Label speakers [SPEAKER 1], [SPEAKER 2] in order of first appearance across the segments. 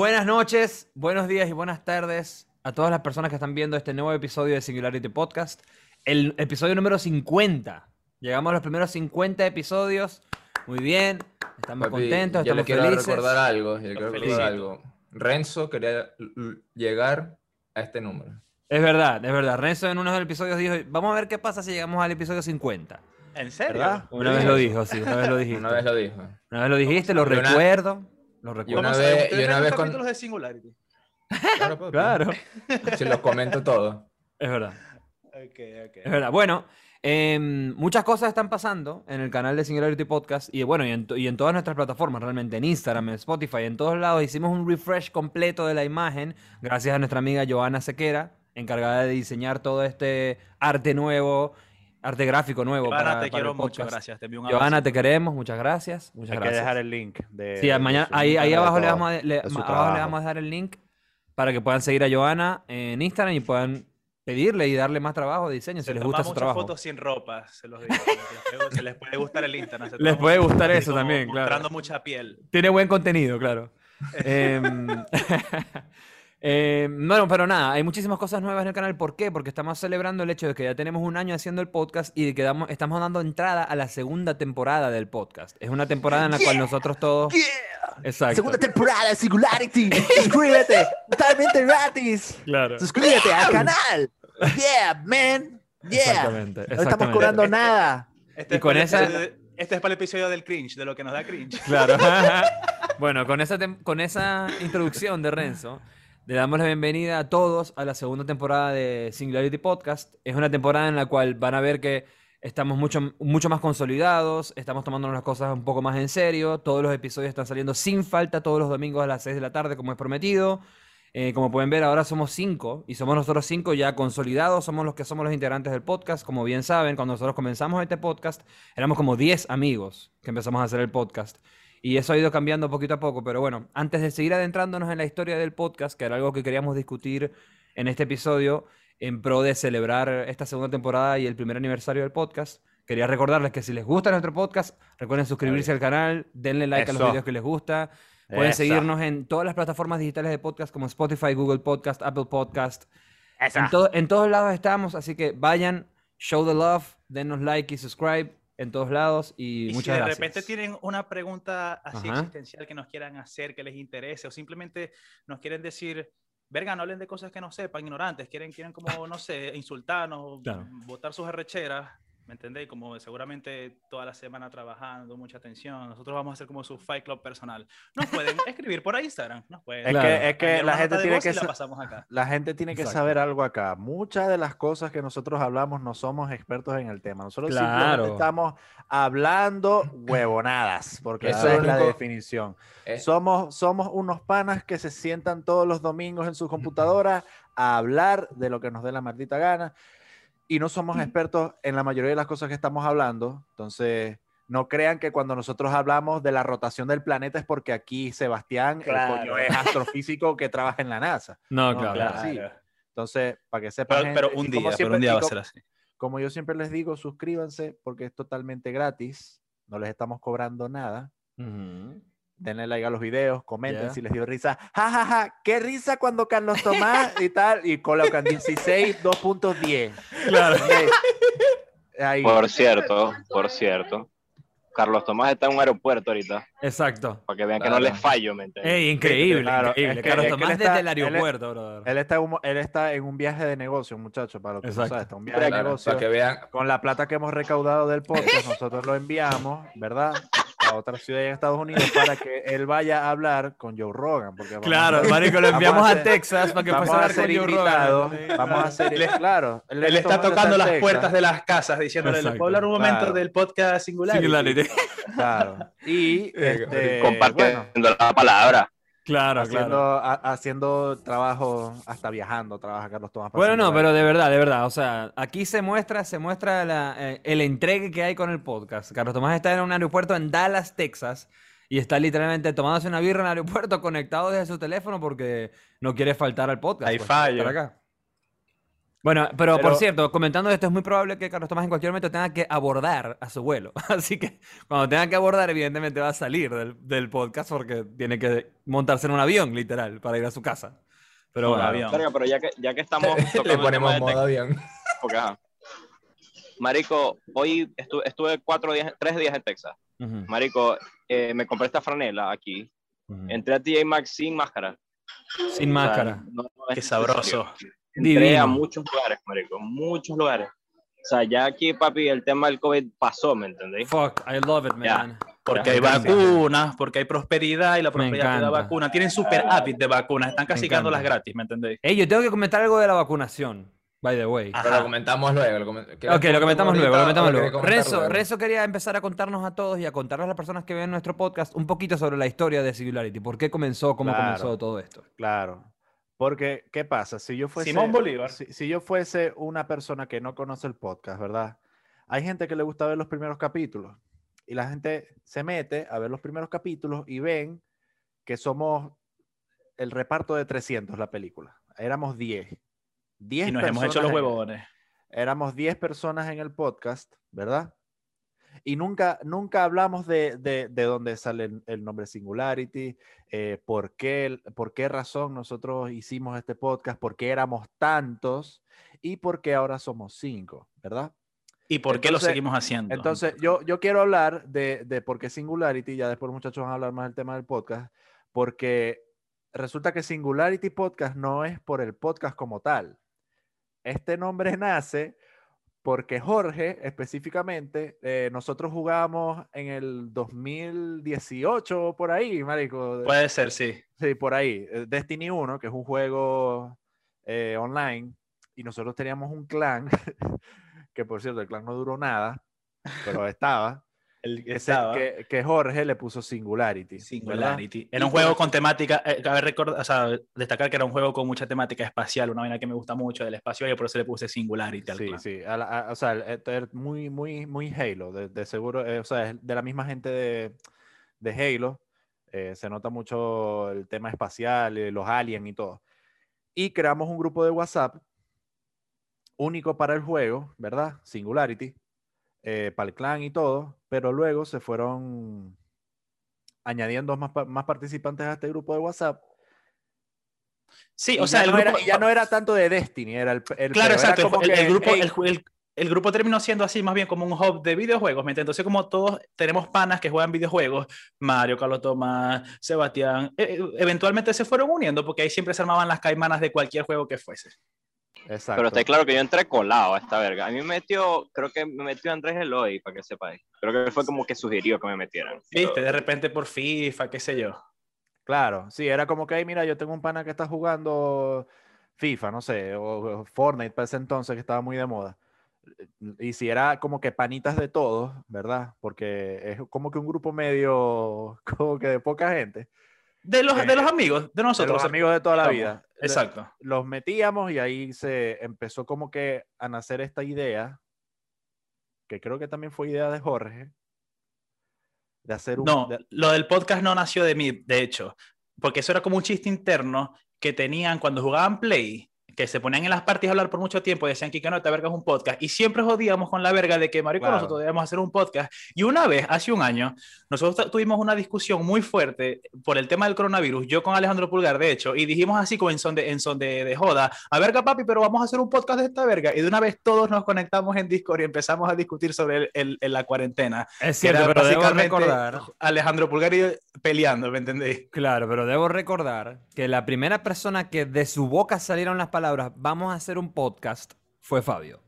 [SPEAKER 1] Buenas noches, buenos días y buenas tardes a todas las personas que están viendo este nuevo episodio de Singularity Podcast. El episodio número 50. Llegamos a los primeros 50 episodios. Muy bien, estamos
[SPEAKER 2] Papi,
[SPEAKER 1] contentos,
[SPEAKER 2] yo le
[SPEAKER 1] estamos
[SPEAKER 2] quiero
[SPEAKER 1] felices.
[SPEAKER 2] recordar algo. yo le quiero
[SPEAKER 3] felicito.
[SPEAKER 2] recordar algo. Renzo quería llegar a este número.
[SPEAKER 1] Es verdad, es verdad. Renzo en uno de los episodios dijo, vamos a ver qué pasa si llegamos al episodio 50.
[SPEAKER 3] ¿En serio?
[SPEAKER 2] ¿Verdad?
[SPEAKER 1] Una vez lo dijo, sí, una vez lo dijiste.
[SPEAKER 2] Una vez lo dijo.
[SPEAKER 1] Una vez lo dijiste, lo
[SPEAKER 2] Y una-
[SPEAKER 1] recuerdo. Lo recuerdo.
[SPEAKER 2] una
[SPEAKER 3] ¿Cómo
[SPEAKER 2] vez- y
[SPEAKER 3] ¿Ustedes
[SPEAKER 2] una vez
[SPEAKER 3] los
[SPEAKER 2] con-
[SPEAKER 3] capítulos de Singularity?
[SPEAKER 2] Claro.
[SPEAKER 1] Claro,
[SPEAKER 2] Se los comento todo.
[SPEAKER 1] es verdad.
[SPEAKER 3] Ok, ok.
[SPEAKER 1] Es verdad. Bueno, em, muchas cosas están pasando en el canal de Singularity Podcast y bueno, y en, to- y en todas nuestras plataformas, realmente, en Instagram, en Spotify, en todos lados. Hicimos un refresh completo de la imagen gracias a nuestra amiga Joana Sequera, encargada de diseñar todo este arte nuevo, arte gráfico nuevo
[SPEAKER 3] Johanna,
[SPEAKER 1] para,
[SPEAKER 3] te
[SPEAKER 1] para
[SPEAKER 3] quiero mucho, gracias. Te envío un
[SPEAKER 1] Joana,
[SPEAKER 3] abrazo.
[SPEAKER 1] te queremos, muchas gracias. Muchas
[SPEAKER 4] Hay que
[SPEAKER 1] gracias.
[SPEAKER 4] dejar el link de.
[SPEAKER 1] Sí,
[SPEAKER 4] de
[SPEAKER 1] mañana,
[SPEAKER 4] su
[SPEAKER 1] ahí, ahí abajo le vamos, a, le- abajo le vamos a dejar el link para que puedan seguir a Joana en Instagram y puedan pedirle y darle más trabajo de diseño si
[SPEAKER 3] Se
[SPEAKER 1] les
[SPEAKER 3] toman
[SPEAKER 1] gusta su trabajo.
[SPEAKER 3] fotos sin ropa, se los digo. Se les puede- les gustar el Instagram.
[SPEAKER 1] Les puede gustar eso también, claro.
[SPEAKER 3] Mostrando mucha piel.
[SPEAKER 1] Tiene buen contenido, claro. Em, em, bueno, pero nada, hay muchísimas cosas nuevas en el canal. ¿Por qué? Porque estamos celebrando el hecho de que ya tenemos un año haciendo el podcast y de que damos- estamos dando entrada a la segunda temporada del podcast. Es una temporada en la cual nosotros todos... Exacto.
[SPEAKER 4] Segunda temporada de Singularity. Suscríbete. Totalmente gratis.
[SPEAKER 1] Claro.
[SPEAKER 4] Suscríbete al canal. Yeah, man. Yeah.
[SPEAKER 1] Exactamente,
[SPEAKER 4] No estamos
[SPEAKER 1] exactamente.
[SPEAKER 4] cobrando nada.
[SPEAKER 3] Este
[SPEAKER 1] Y
[SPEAKER 3] es
[SPEAKER 1] con
[SPEAKER 3] para el
[SPEAKER 1] esa-
[SPEAKER 3] de- Este es para el episodio del cringe, de lo que nos da cringe.
[SPEAKER 1] Claro. bueno, con esa, con esa introducción de Renzo, le damos la bienvenida a todos a la segunda temporada de Singularity Podcast. Es una temporada en la cual van a ver que estamos mucho, mucho más consolidados, estamos tomándonos las cosas un poco más en serio, todos los episodios están saliendo sin falta todos los domingos a las 6 de la tarde, como es prometido. Eh, como pueden ver, ahora somos cinco y somos nosotros cinco ya consolidados, somos los que somos los integrantes del podcast. Como bien saben, cuando nosotros comenzamos este podcast, éramos como 10 amigos que empezamos a hacer el podcast. Y eso ha ido cambiando poquito a poco. Pero bueno, antes de seguir adentrándonos en la historia del podcast, que era algo que queríamos discutir en este episodio, en pro de celebrar esta segunda temporada y el primer aniversario del podcast, quería recordarles que si les gusta nuestro podcast, recuerden suscribirse al canal, denle like a los videos que les gusta. Pueden seguirnos en todas las plataformas digitales de podcast como Spotify, Google Podcast, Apple Podcast. En, to- en todos lados estamos, así que vayan, show the love, denos like y subscribe en todos lados y,
[SPEAKER 3] Y si
[SPEAKER 1] muchas
[SPEAKER 3] de
[SPEAKER 1] gracias.
[SPEAKER 3] repente tienen una pregunta así
[SPEAKER 1] Ajá.
[SPEAKER 3] existencial que nos quieran hacer, que les interese, o simplemente nos quieren decir, verga, no hablen de cosas que no sepan, ignorantes, quieren, quieren como, no sé, insultarnos,
[SPEAKER 1] Claro.
[SPEAKER 3] botar sus arrecheras, ¿me entendéis? Como seguramente toda la semana trabajando, mucha atención, nosotros vamos a hacer como su fight club personal. Nos pueden escribir por Instagram, nos pueden.
[SPEAKER 4] Es
[SPEAKER 1] Claro.
[SPEAKER 4] que, es que la gente tiene que
[SPEAKER 3] la
[SPEAKER 4] sa-
[SPEAKER 3] pasamos acá.
[SPEAKER 4] la gente tiene que
[SPEAKER 1] Exacto.
[SPEAKER 4] saber algo acá. Muchas de las cosas que nosotros hablamos no somos expertos en el tema. Nosotros
[SPEAKER 1] Claro.
[SPEAKER 4] simplemente estamos hablando huevonadas, porque
[SPEAKER 2] Eso
[SPEAKER 4] esa
[SPEAKER 2] es
[SPEAKER 4] es la
[SPEAKER 2] único-
[SPEAKER 4] definición.
[SPEAKER 2] Eh,
[SPEAKER 4] Somos, somos unos panas que se sientan todos los domingos en su computadora a hablar de lo que nos dé la maldita gana. Y no somos expertos en la mayoría de las cosas que estamos hablando. Entonces, no crean que cuando nosotros hablamos de la rotación del planeta es porque aquí Sebastián,
[SPEAKER 3] Claro.
[SPEAKER 4] el coño, es astrofísico que trabaja en la NASA.
[SPEAKER 1] No,
[SPEAKER 4] No,
[SPEAKER 1] claro.
[SPEAKER 4] claro. sí. Entonces, para que sepan.
[SPEAKER 3] Pero, pero un día, pero un día va a ser así.
[SPEAKER 4] Como yo siempre les digo, suscríbanse porque es totalmente gratis. No les estamos cobrando nada.
[SPEAKER 1] Ujú.
[SPEAKER 4] Denle like a los videos, comenten si les dio risa. Ja, ja, ja, qué risa cuando Carlos Tomás y tal. Y colocan 16, 2.10.
[SPEAKER 1] Claro.
[SPEAKER 4] Ahí.
[SPEAKER 5] Por cierto, por cierto. Carlos Tomás está en un aeropuerto ahorita,
[SPEAKER 1] Exacto.
[SPEAKER 5] para que vean que no les fallo, ¿me entiendes?
[SPEAKER 1] Ey, increíble,
[SPEAKER 4] Claro,
[SPEAKER 1] increíble.
[SPEAKER 4] es que-
[SPEAKER 1] Carlos
[SPEAKER 4] es que él
[SPEAKER 1] Tomás
[SPEAKER 4] está-
[SPEAKER 1] desde el
[SPEAKER 4] él
[SPEAKER 1] aeropuerto, brother.
[SPEAKER 4] Él está, en un, él está en un viaje de negocio, muchachos, para lo que no
[SPEAKER 1] Exacto.
[SPEAKER 4] sabe, está un viaje de negocio.
[SPEAKER 2] para que vean.
[SPEAKER 4] Con la plata que hemos recaudado del podcast, nosotros lo enviamos, ¿verdad? A otra ciudad en Estados Unidos para que él vaya a hablar con Joe Rogan. Porque
[SPEAKER 1] Claro,
[SPEAKER 4] a-
[SPEAKER 1] marico, lo enviamos a,
[SPEAKER 4] hacer-
[SPEAKER 1] Texas para que
[SPEAKER 4] vamos
[SPEAKER 1] fuese a
[SPEAKER 4] a
[SPEAKER 1] hablar con
[SPEAKER 4] ser
[SPEAKER 1] Joe Rogan.
[SPEAKER 4] vamos a ser,
[SPEAKER 3] Le-
[SPEAKER 4] claro.
[SPEAKER 3] Él está tocando las puertas de las casas diciéndole, ¿le
[SPEAKER 1] Exacto,
[SPEAKER 3] puedo hablar un momento
[SPEAKER 4] claro.
[SPEAKER 3] del podcast singular?
[SPEAKER 1] Singularity.
[SPEAKER 4] Claro. Y este,
[SPEAKER 5] Compartiendo
[SPEAKER 4] bueno,
[SPEAKER 5] la palabra.
[SPEAKER 1] Claro,
[SPEAKER 4] haciendo,
[SPEAKER 1] claro.
[SPEAKER 4] ha- haciendo trabajo, hasta viajando, trabaja Carlos Tomás.
[SPEAKER 1] Bueno, no, pero de verdad, de verdad. O sea, aquí se muestra, se muestra la, eh, el entregue que hay con el podcast. Carlos Tomás está en un aeropuerto en Dallas, Texas, y está literalmente tomándose una birra en el aeropuerto conectado desde su teléfono porque no quiere faltar al podcast.
[SPEAKER 3] Hay
[SPEAKER 1] pues,
[SPEAKER 3] fallo.
[SPEAKER 1] Bueno, pero, por cierto, comentando esto, es muy probable que Carlos Tomás en cualquier momento tenga que abordar a su vuelo. Así que cuando tenga que abordar, evidentemente va a salir del, del podcast porque tiene que montarse en un avión, literal, para ir a su casa. Pero bueno,
[SPEAKER 3] avión.
[SPEAKER 5] Pero ya que, ya que estamos
[SPEAKER 2] Le ponemos modo avión.
[SPEAKER 5] porque, ajá. Marico, hoy estu- estuve cuatro días, tres días en Texas. Marico, eh, me compré esta franela aquí. Entré a TJ Maxx sin máscara.
[SPEAKER 1] Sin
[SPEAKER 5] O sea,
[SPEAKER 1] máscara.
[SPEAKER 5] no- no
[SPEAKER 3] Qué sabroso.
[SPEAKER 5] Entré
[SPEAKER 1] Divino.
[SPEAKER 5] a muchos lugares, marico, muchos lugares. O sea, ya aquí, papi, el tema del COVID pasó, ¿me entendéis?
[SPEAKER 1] Fuck, I love it,
[SPEAKER 5] Ya.
[SPEAKER 1] man.
[SPEAKER 3] Porque hay vacunas, porque hay prosperidad y la prosperidad te da vacuna. Tienen super hábit de vacunas, están casi dándolas gratis, ¿me entendéis?
[SPEAKER 1] Ey, yo tengo que comentar algo de la vacunación, by the way.
[SPEAKER 3] Ah.
[SPEAKER 2] Pero lo comentamos luego. Lo comen- ¿quieres
[SPEAKER 1] Ok, lo comentamos luego, lo comentamos luego. Renzo,
[SPEAKER 2] luego?
[SPEAKER 1] Renzo quería empezar a contarnos a todos y a contarles a las personas que ven nuestro podcast un poquito sobre la historia de Singularity. ¿Por qué comenzó? ¿Cómo
[SPEAKER 4] Claro.
[SPEAKER 1] comenzó todo esto?
[SPEAKER 4] Claro. Porque, ¿qué pasa? Si yo fuese,
[SPEAKER 3] Simón Bolívar.
[SPEAKER 4] Si, si yo fuese una persona que no conoce el podcast, ¿verdad? Hay gente que le gusta ver los primeros capítulos y la gente se mete a ver los primeros capítulos y ven que somos el reparto de 300 la película. Éramos 10. 10
[SPEAKER 3] Y nos hemos hecho los
[SPEAKER 4] en-
[SPEAKER 3] huevones.
[SPEAKER 4] éramos 10 personas en el podcast, ¿verdad? Y nunca, nunca hablamos de, de, de dónde sale el, el nombre Singularity, eh, por, qué, por qué razón nosotros hicimos este podcast, por qué éramos tantos y por qué ahora somos cinco, ¿verdad?
[SPEAKER 3] ¿Y por qué lo seguimos haciendo?
[SPEAKER 4] Entonces, yo, yo quiero hablar de, de por qué Singularity, ya después muchachos van a hablar más del tema del podcast, porque resulta que Singularity Podcast no es por el podcast como tal. Este nombre nace porque Jorge, específicamente, eh, nosotros jugábamos en el 2018 o por ahí, marico.
[SPEAKER 3] Puede ser, sí.
[SPEAKER 4] Sí, por ahí. eh, Destiny 1, que es un juego eh, online, y nosotros teníamos un clan, que por cierto, el clan no duró nada, pero estaba,
[SPEAKER 3] El
[SPEAKER 4] que, se- que- que Jorge le puso Singularity. ¿verdad?
[SPEAKER 3] Singularity. Era
[SPEAKER 4] Y
[SPEAKER 3] un juego con temática, eh, cabe recordar, o sea, destacar que era un juego con mucha temática espacial, una vaina que me gusta mucho del espacio y por eso le puse Singularity al
[SPEAKER 4] Sí,
[SPEAKER 3] clan.
[SPEAKER 4] sí, a la- a- o sea, el- esto es muy, muy, muy Halo, de, de seguro, eh, o sea, es de la misma gente de, de Halo, eh, se nota mucho el tema espacial, eh, los aliens y todo. Y creamos un grupo de WhatsApp único para el juego, ¿verdad? Singularity, eh, para el clan y todo, pero luego se fueron añadiendo más, más participantes a este grupo de WhatsApp.
[SPEAKER 3] Sí, o sea,
[SPEAKER 4] ya
[SPEAKER 3] el
[SPEAKER 4] no
[SPEAKER 3] grupo,
[SPEAKER 4] era, ya no era tanto de Destiny, era el, el-
[SPEAKER 3] Claro, exacto.
[SPEAKER 4] como
[SPEAKER 3] El, grupo,
[SPEAKER 4] "Ey,
[SPEAKER 3] el, grupo terminó siendo así, más bien como un hub de videojuegos. ¿me entiendes? Entonces, como todos tenemos panas que juegan videojuegos, Mario, Carlos Tomás, Sebastián, eh, eh, eventualmente se fueron uniendo porque ahí siempre se armaban las caimanas de cualquier juego que fuese.
[SPEAKER 4] Exacto.
[SPEAKER 5] Pero está claro que yo entré colado a esta verga. A mí me metió, creo que me metió Andrés Eloy, para que sepáis. Creo que fue como que sugirió que me metieran.
[SPEAKER 3] Viste, de repente por FIFA, qué sé yo.
[SPEAKER 4] Claro, sí, era como que, "Ay, mira, yo tengo un pana que está jugando FIFA, no sé, o, o Fortnite para ese entonces que estaba muy de moda. Y si era como que panitas de todos, ¿verdad? Porque es como que un grupo medio, como que de poca gente.
[SPEAKER 3] De los, de
[SPEAKER 4] Eh,
[SPEAKER 3] los amigos, de
[SPEAKER 4] De
[SPEAKER 3] nosotros.
[SPEAKER 4] los amigos de toda la
[SPEAKER 3] estamos.
[SPEAKER 4] vida.
[SPEAKER 3] Exacto.
[SPEAKER 4] Los metíamos y ahí se empezó como que a nacer esta idea, que creo que también fue idea de Jorge, de hacer un...
[SPEAKER 3] No,
[SPEAKER 4] de-
[SPEAKER 3] lo del podcast no nació de mí, de hecho, porque eso era como un chiste interno que tenían cuando jugaban Play, que se ponían en las parties a hablar por mucho tiempo y decían que no, esta verga es un podcast, y siempre jodíamos con la verga de que, marico,
[SPEAKER 4] Claro.
[SPEAKER 3] nosotros debemos hacer un podcast, y una vez, hace un año, nosotros tu- tuvimos una discusión muy fuerte por el tema del coronavirus, yo con Alejandro Pulgar, de hecho, y dijimos así como en son de, en son de, de joda, a verga papi, pero vamos a hacer un podcast de esta verga, y de una vez todos nos conectamos en Discord y empezamos a discutir sobre el- el- el- la cuarentena.
[SPEAKER 1] Es cierto, pero debo recordar.
[SPEAKER 3] Alejandro Pulgar y yo peleando, ¿me entendéis?
[SPEAKER 1] Claro, pero debo recordar que la primera persona que de su boca salieron las palabras, vamos a hacer un podcast, fue Fabio.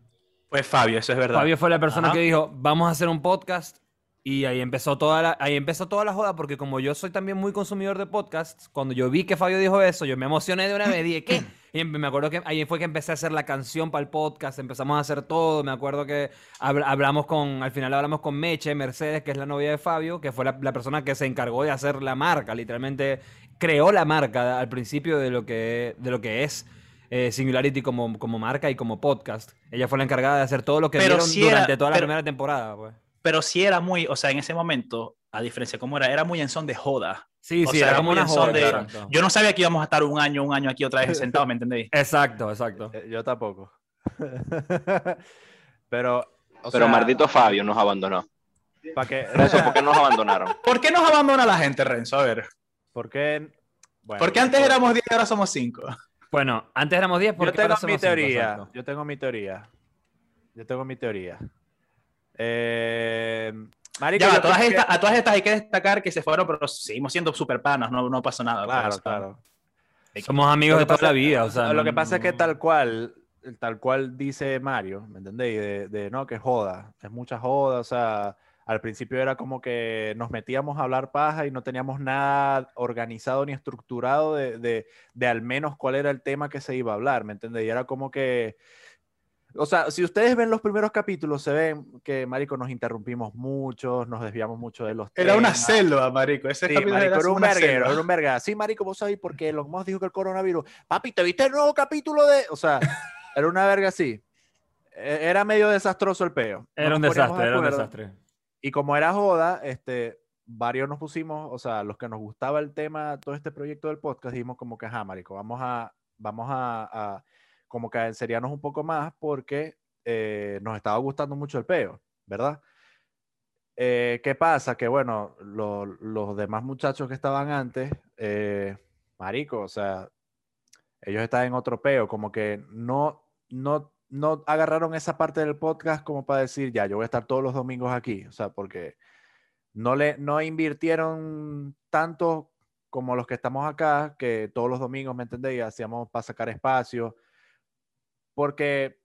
[SPEAKER 3] Pues Fabio, eso es verdad.
[SPEAKER 1] Fabio fue la persona
[SPEAKER 3] Ajá.
[SPEAKER 1] que dijo, vamos a hacer un podcast. Y ahí empezó toda la, ahí empezó toda la joda, porque como yo soy también muy consumidor de podcasts, cuando yo vi que Fabio dijo eso, yo me emocioné de una vez, dije, ¿qué? Y em- me acuerdo que ahí fue que empecé a hacer la canción para el podcast, empezamos a hacer todo, me acuerdo que habl- hablamos con, al final hablamos con Meche, Mercedes, que es la novia de Fabio, que fue la, la persona que se encargó de hacer la marca, literalmente creó la marca al principio de lo que, de lo que es eh, Singularity como, como marca y como podcast. Ella fue la encargada de hacer todo lo que
[SPEAKER 3] Pero
[SPEAKER 1] vieron
[SPEAKER 3] sí era-
[SPEAKER 1] durante toda la
[SPEAKER 3] pero-
[SPEAKER 1] primera temporada. Pues.
[SPEAKER 3] Pero sí era muy, o sea, en ese momento, a diferencia de cómo era, era muy en son de joda.
[SPEAKER 1] Sí,
[SPEAKER 3] O
[SPEAKER 1] sí,
[SPEAKER 3] sea,
[SPEAKER 1] era
[SPEAKER 3] era
[SPEAKER 1] como
[SPEAKER 3] muy
[SPEAKER 1] una
[SPEAKER 3] en son
[SPEAKER 1] joda.
[SPEAKER 3] de-
[SPEAKER 1] exacto.
[SPEAKER 3] Yo no sabía que íbamos a estar un año, un año aquí otra vez sentados, ¿me entendéis?
[SPEAKER 1] Exacto, exacto.
[SPEAKER 4] eh, yo tampoco. Pero, o
[SPEAKER 5] Pero
[SPEAKER 4] sea,
[SPEAKER 5] maldito Fabio nos abandonó.
[SPEAKER 4] ¿para qué?
[SPEAKER 5] Renzo, ¿por qué nos abandonaron?
[SPEAKER 3] ¿Por qué nos abandona la gente, Renzo? A ver.
[SPEAKER 4] ¿Por qué? Bueno,
[SPEAKER 3] ¿Por qué antes éramos 10 y ahora somos 5?
[SPEAKER 1] Bueno, antes éramos 10
[SPEAKER 4] Yo
[SPEAKER 1] porque
[SPEAKER 4] tengo
[SPEAKER 1] ahora
[SPEAKER 4] mi
[SPEAKER 1] somos cinco,
[SPEAKER 4] teoría.
[SPEAKER 1] exacto.
[SPEAKER 4] Yo tengo mi teoría. Yo tengo mi teoría. Eh, marico,
[SPEAKER 3] Ya,
[SPEAKER 4] yo
[SPEAKER 3] a, todas
[SPEAKER 4] creo que-
[SPEAKER 3] estas, a todas estas hay que destacar que se fueron, pero seguimos siendo super panas, no, no pasó nada.
[SPEAKER 4] Claro,
[SPEAKER 3] pues,
[SPEAKER 4] claro.
[SPEAKER 1] Somos amigos de toda
[SPEAKER 4] pasa-
[SPEAKER 1] la vida, o sea.
[SPEAKER 4] lo
[SPEAKER 1] no-
[SPEAKER 4] que pasa es que
[SPEAKER 1] no-
[SPEAKER 4] tal cual, tal cual dice Mario, ¿me entendéis? De, de, no, que joda, es mucha joda, o sea, al principio era como que nos metíamos a hablar paja y no teníamos nada organizado ni estructurado de, de, de al menos cuál era el tema que se iba a hablar, ¿me entendéis? Y era como que, o sea, si ustedes ven los primeros capítulos, se ven que, marico, nos interrumpimos mucho, nos desviamos mucho de los
[SPEAKER 3] Era una
[SPEAKER 4] temas.
[SPEAKER 3] selva, marico. Ese
[SPEAKER 4] Sí,
[SPEAKER 3] capítulo
[SPEAKER 4] marico, era un
[SPEAKER 3] una
[SPEAKER 4] verguero, era un verga. Sí, marico, vos sabés por qué Elon Musk dijo que el coronavirus. Papi, ¿te viste el nuevo capítulo de...? O sea, era una verga así. E- Era medio desastroso el peo.
[SPEAKER 1] Era
[SPEAKER 4] nos
[SPEAKER 1] un desastre,
[SPEAKER 4] de
[SPEAKER 1] era un desastre.
[SPEAKER 4] Y como era joda, este, varios nos pusimos, o sea, los que nos gustaba el tema, todo este proyecto del podcast, dijimos como que, ajá, marico, vamos a, vamos a, como que a un poco más porque eh, nos estaba gustando mucho el peo, ¿verdad? Eh, ¿Qué pasa? Que bueno, lo- los demás muchachos que estaban antes, eh, marico, o sea, ellos estaban en otro peo, como que no, no, no agarraron esa parte del podcast como para decir, ya, yo voy a estar todos los domingos aquí, o sea, porque no le, no invirtieron tanto como los que estamos acá, que todos los domingos, ¿me entendéis? Hacíamos para sacar espacio, porque,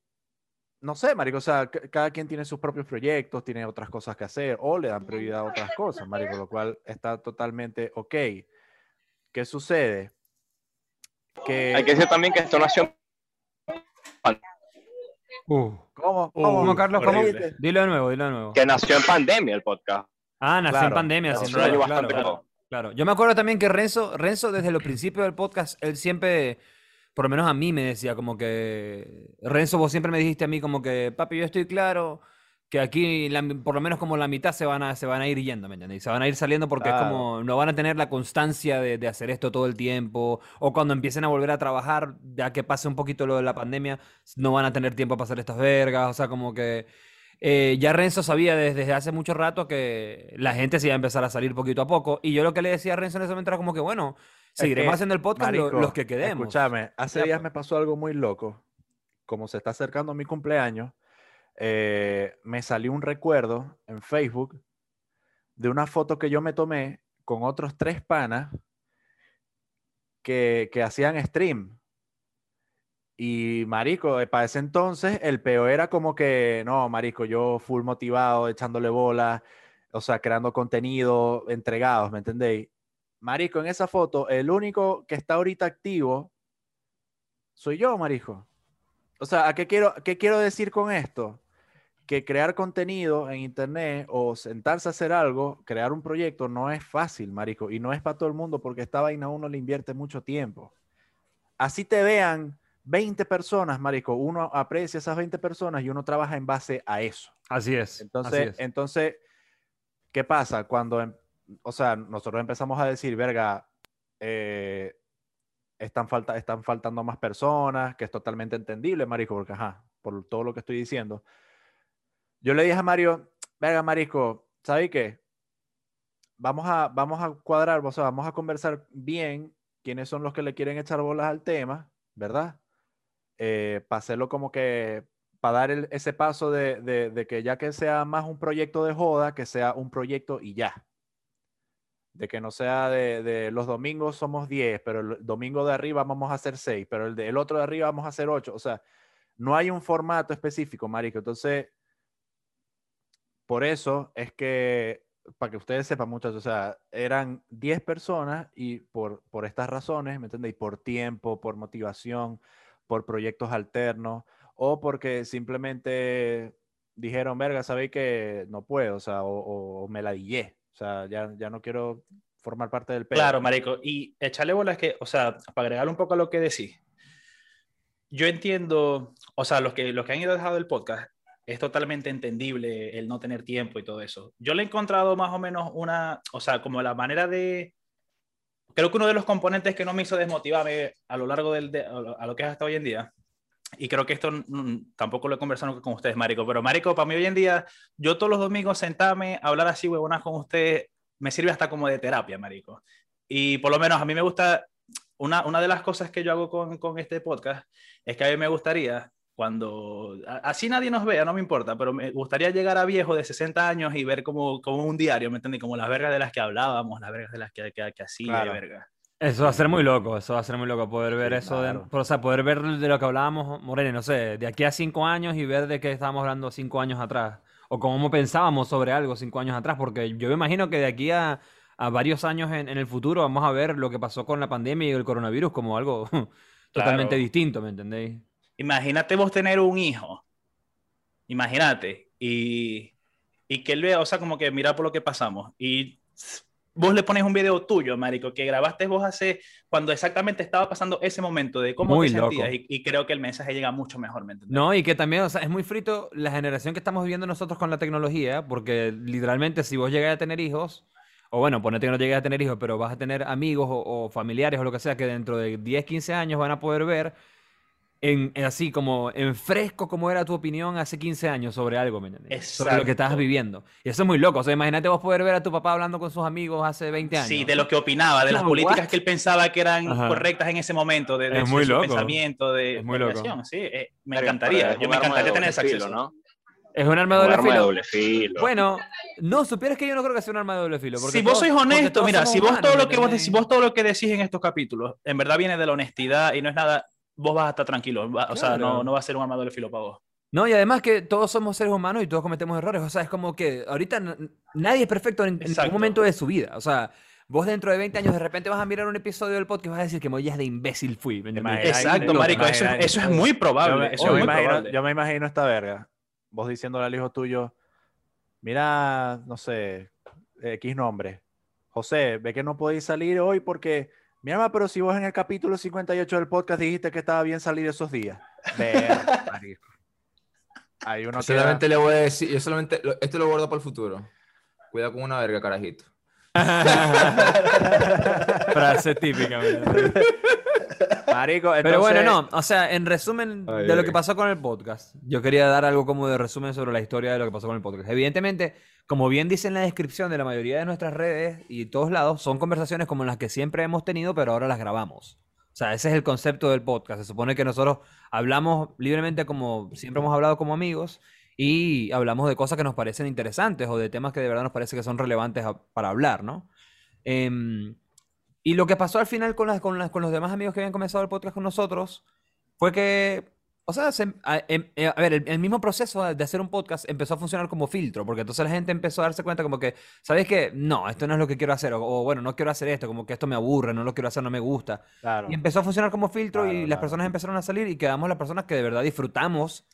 [SPEAKER 4] no sé, marico, o sea, cada quien tiene sus propios proyectos, tiene otras cosas que hacer, o le dan prioridad a otras cosas, marico, lo cual está totalmente ok. ¿Qué sucede? Que,
[SPEAKER 5] Hay que decir también que esto nació
[SPEAKER 1] Uh.
[SPEAKER 4] ¿Cómo?
[SPEAKER 3] Uh,
[SPEAKER 1] ¿Cómo, Carlos? ¿Cómo? Dilo de nuevo, dilo de nuevo.
[SPEAKER 5] que nació en pandemia el podcast.
[SPEAKER 1] Ah, nació en
[SPEAKER 4] Claro,
[SPEAKER 1] pandemia,
[SPEAKER 5] ayudó
[SPEAKER 1] duda,
[SPEAKER 5] bastante
[SPEAKER 1] claro, claro,
[SPEAKER 5] todo.
[SPEAKER 1] claro. Yo me acuerdo también que Renzo, Renzo desde los principios del podcast, él siempre, por lo menos a mí me decía como que, Renzo, vos siempre me dijiste a mí como que, papi, yo estoy claro que aquí la por lo menos como la mitad se van a, se van a ir yendo, ¿me entiendes? Se van a ir saliendo porque es como, no van a tener la constancia de, de hacer esto todo el tiempo, o cuando empiecen a volver a trabajar, ya que pase un poquito lo de la pandemia, no van a tener tiempo para hacer estas vergas, o sea, como que eh, ya Renzo sabía desde, desde hace mucho rato que la gente se iba a empezar a salir poquito a poco, y yo lo que le decía a Renzo en ese momento era como que, bueno, seguiremos haciendo el podcast lo-
[SPEAKER 4] Marico,
[SPEAKER 1] los que quedemos.
[SPEAKER 4] Escúchame, hace días
[SPEAKER 1] pues.
[SPEAKER 4] me pasó algo muy loco. Como se está acercando mi cumpleaños, eh, me salió un recuerdo en Facebook de una foto que yo me tomé con otros tres panas que, que hacían stream. Y marico, para ese entonces el peo era como que, no, marico, yo full motivado, echándole bola, o sea, creando contenido, entregados, ¿me entendéis? Marico, en esa foto, el único que está ahorita activo soy yo, marico. O sea, ¿a qué quiero, qué quiero decir con esto? Que crear contenido en internet o sentarse a hacer algo, crear un proyecto, no es fácil, marico. Y no es para todo el mundo porque esta vaina uno le invierte mucho tiempo. Así te vean 20 personas, marico. Uno aprecia esas 20 personas y uno trabaja en base a eso.
[SPEAKER 1] Así es. así
[SPEAKER 4] Entonces,
[SPEAKER 1] es.
[SPEAKER 4] entonces, ¿qué pasa? Cuando, em- o sea, nosotros empezamos a decir, verga, eh, están, falta, están faltando más personas, que es totalmente entendible, Marico, porque, ajá, por todo lo que estoy diciendo. Yo le dije a Mario, verga, Marico, ¿sabes qué? Vamos a, vamos a cuadrar, o sea, vamos a conversar bien quiénes son los que le quieren echar bolas al tema, ¿verdad? para hacerlo como que para dar ese paso de, de- de que ya que sea más un proyecto de joda, que sea un proyecto y ya. De que no sea de, de los domingos somos 10, pero el domingo de arriba vamos a hacer 6, pero el del otro de arriba vamos a hacer 8. O sea, no hay un formato específico, marico. Entonces, por eso es que, para que ustedes sepan, muchachos, o sea, eran 10 personas y por, por estas razones, ¿me entendéis? Por tiempo, por motivación, por proyectos alternos o porque simplemente dijeron, verga, sabéis que no puedo, o sea, o, o- me la dillé, o sea, ya, ya no quiero formar parte del pedo.
[SPEAKER 3] Claro, marico. Y echarle bolas que, o sea, para agregar un poco a lo que decís, yo entiendo, o sea, los que, los que han ido dejado el podcast, es totalmente entendible el no tener tiempo y todo eso. Yo le he encontrado más o menos una, o sea, como la manera de... Creo que uno de los componentes que no me hizo desmotivarme a lo largo del, de- a lo- que es hasta hoy en día, y creo que esto mm, tampoco lo he conversado con ustedes, Marico, pero Marico, para mí hoy en día, yo todos los domingos sentarme hablar así, huevonas con ustedes, me sirve hasta como de terapia, Marico. Y por lo menos a mí me gusta, una, una de las cosas que yo hago con, con este podcast es que a mí me gustaría, cuando, así nadie nos vea, no me importa, pero me gustaría llegar a viejo de 60 años y ver como, como un diario, ¿me entiendes? Como las vergas de las que hablábamos, las vergas de las que, que, que hacía,
[SPEAKER 4] Claro.
[SPEAKER 3] verga.
[SPEAKER 1] Eso va a ser muy loco, eso va a ser muy loco, poder ver
[SPEAKER 4] Sí,
[SPEAKER 1] eso, de-
[SPEAKER 4] claro.
[SPEAKER 1] o sea, poder ver de lo que hablábamos, Moreno, no sé, de aquí a cinco años y ver de qué estábamos hablando cinco años atrás, o cómo pensábamos sobre algo cinco años atrás, porque yo me imagino que de aquí a, a varios años en, en el futuro vamos a ver lo que pasó con la pandemia y el coronavirus como algo totalmente
[SPEAKER 3] Claro.
[SPEAKER 1] distinto, ¿me entendéis?
[SPEAKER 3] Imagínate vos tener un hijo, imagínate, y, y que él vea, o sea, como que mira por lo que pasamos, y vos le pones un video tuyo, marico, que grabaste vos hace, cuando exactamente estaba pasando ese momento de cómo
[SPEAKER 1] Muy
[SPEAKER 3] te sentías, y, y creo que el mensaje llega mucho mejor, ¿me entiendes?
[SPEAKER 1] No, y que también, o sea, es muy frito la generación que estamos viviendo nosotros con la tecnología, porque literalmente si vos llegas a tener hijos, o bueno, ponete que no llegues a tener hijos, pero vas a tener amigos o, o familiares o lo que sea, que dentro de 10, 15 años van a poder ver en, en así como en fresco cómo era tu opinión hace 15 años sobre algo, ¿me entiendes? Sobre lo que estabas viviendo. Y eso es muy loco. O sea, imagínate vos poder ver a tu papá hablando con sus amigos hace 20 años.
[SPEAKER 3] Sí, de lo que opinaba, de las
[SPEAKER 1] Como,
[SPEAKER 3] políticas
[SPEAKER 1] ¿what?
[SPEAKER 3] que él pensaba que eran
[SPEAKER 1] Ajá.
[SPEAKER 3] correctas en ese momento, de, de
[SPEAKER 1] Es
[SPEAKER 3] su,
[SPEAKER 1] muy
[SPEAKER 3] su
[SPEAKER 1] loco.
[SPEAKER 3] pensamiento, de
[SPEAKER 1] Es muy loco.
[SPEAKER 3] sí, eh, me encantaría, yo
[SPEAKER 5] un
[SPEAKER 3] me
[SPEAKER 5] arma de
[SPEAKER 3] encantaría tener
[SPEAKER 5] doble
[SPEAKER 3] ese
[SPEAKER 5] filo,
[SPEAKER 3] acceso.
[SPEAKER 5] ¿no?
[SPEAKER 1] Es un arma de
[SPEAKER 5] Un
[SPEAKER 1] doble
[SPEAKER 5] arma de
[SPEAKER 1] filo.
[SPEAKER 5] doble filo.
[SPEAKER 1] Bueno, no, supieras que yo no creo que sea un arma de doble filo. porque
[SPEAKER 3] si vos sois honesto, mira, si vos
[SPEAKER 1] humanos,
[SPEAKER 3] todo
[SPEAKER 1] ¿me
[SPEAKER 3] lo que vos, si vos todo lo que decís en estos capítulos, en verdad viene de la honestidad y no es nada, vos vas a estar tranquilo, va- o sea, no, no va a ser un arma de filo para vos.
[SPEAKER 1] No, y además que todos somos seres humanos y todos cometemos errores. O sea, es como que ahorita nadie es perfecto en, en ningún momento de su vida. O sea, vos dentro de 20 años de repente vas a mirar un episodio del podcast y vas a decir que mollas de imbécil fui.
[SPEAKER 3] Exacto, marico, eso, es-
[SPEAKER 4] imagina-
[SPEAKER 3] eso es muy
[SPEAKER 4] Yo
[SPEAKER 3] probable. eso
[SPEAKER 4] yo me
[SPEAKER 3] muy
[SPEAKER 4] imagino,
[SPEAKER 3] probable.
[SPEAKER 4] yo me imagino esta verga. Vos diciéndole al hijo tuyo, mira, no sé, X nombre. José, ve que no podéis salir hoy porque, mira, ma, pero si vos en el capítulo 58 del podcast dijiste que estaba bien salir esos días. Marico. Ahí uno
[SPEAKER 2] Yo
[SPEAKER 4] queda-
[SPEAKER 2] solamente le voy a decir, yo solamente, lo- esto lo guardo para el futuro. Cuida con una verga, carajito.
[SPEAKER 1] Frase típica. Pero bueno, no. O sea, en resumen
[SPEAKER 2] Ay,
[SPEAKER 1] de lo
[SPEAKER 2] ay.
[SPEAKER 1] que pasó con el podcast, yo quería dar algo como de resumen sobre la historia de lo que pasó con el podcast. Evidentemente, como bien dice en la descripción de la mayoría de nuestras redes y todos lados, son conversaciones como las que siempre hemos tenido, pero ahora las grabamos. O sea, ese es el concepto del podcast. Se supone que nosotros hablamos libremente como siempre hemos hablado como amigos y hablamos de cosas que nos parecen interesantes o de temas que de verdad nos parece que son relevantes a- para hablar, ¿no? Em, y lo que pasó al final con, las, con, las- con los demás amigos que habían comenzado el podcast con nosotros fue que, o sea, se- a, em- eh, a ver, el, el mismo proceso de hacer un podcast empezó a funcionar como filtro, porque entonces la gente empezó a darse cuenta como que, ¿sabes qué? No, esto no es lo que quiero hacer, o, o, bueno, no quiero hacer esto, como que esto me aburre, no lo quiero hacer, no me gusta.
[SPEAKER 4] Claro.
[SPEAKER 1] Y empezó a funcionar como filtro y
[SPEAKER 4] Claro,
[SPEAKER 1] las personas empezaron a salir y quedamos las personas que de verdad disfrutamos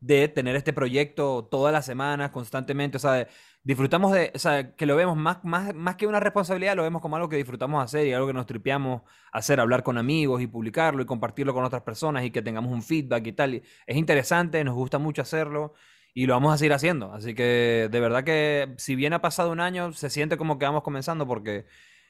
[SPEAKER 1] de tener este proyecto todas las semanas, constantemente, o sea, de- disfrutamos de, o sea, que lo vemos más, más, más que una responsabilidad, lo vemos como algo que disfrutamos hacer y algo que nos tripeamos hacer, hablar con amigos y publicarlo y compartirlo con otras personas y que tengamos un feedback y tal. Es interesante, nos gusta mucho hacerlo y lo vamos a seguir haciendo. Así que de verdad que si bien ha pasado un año, se siente como que vamos comenzando porque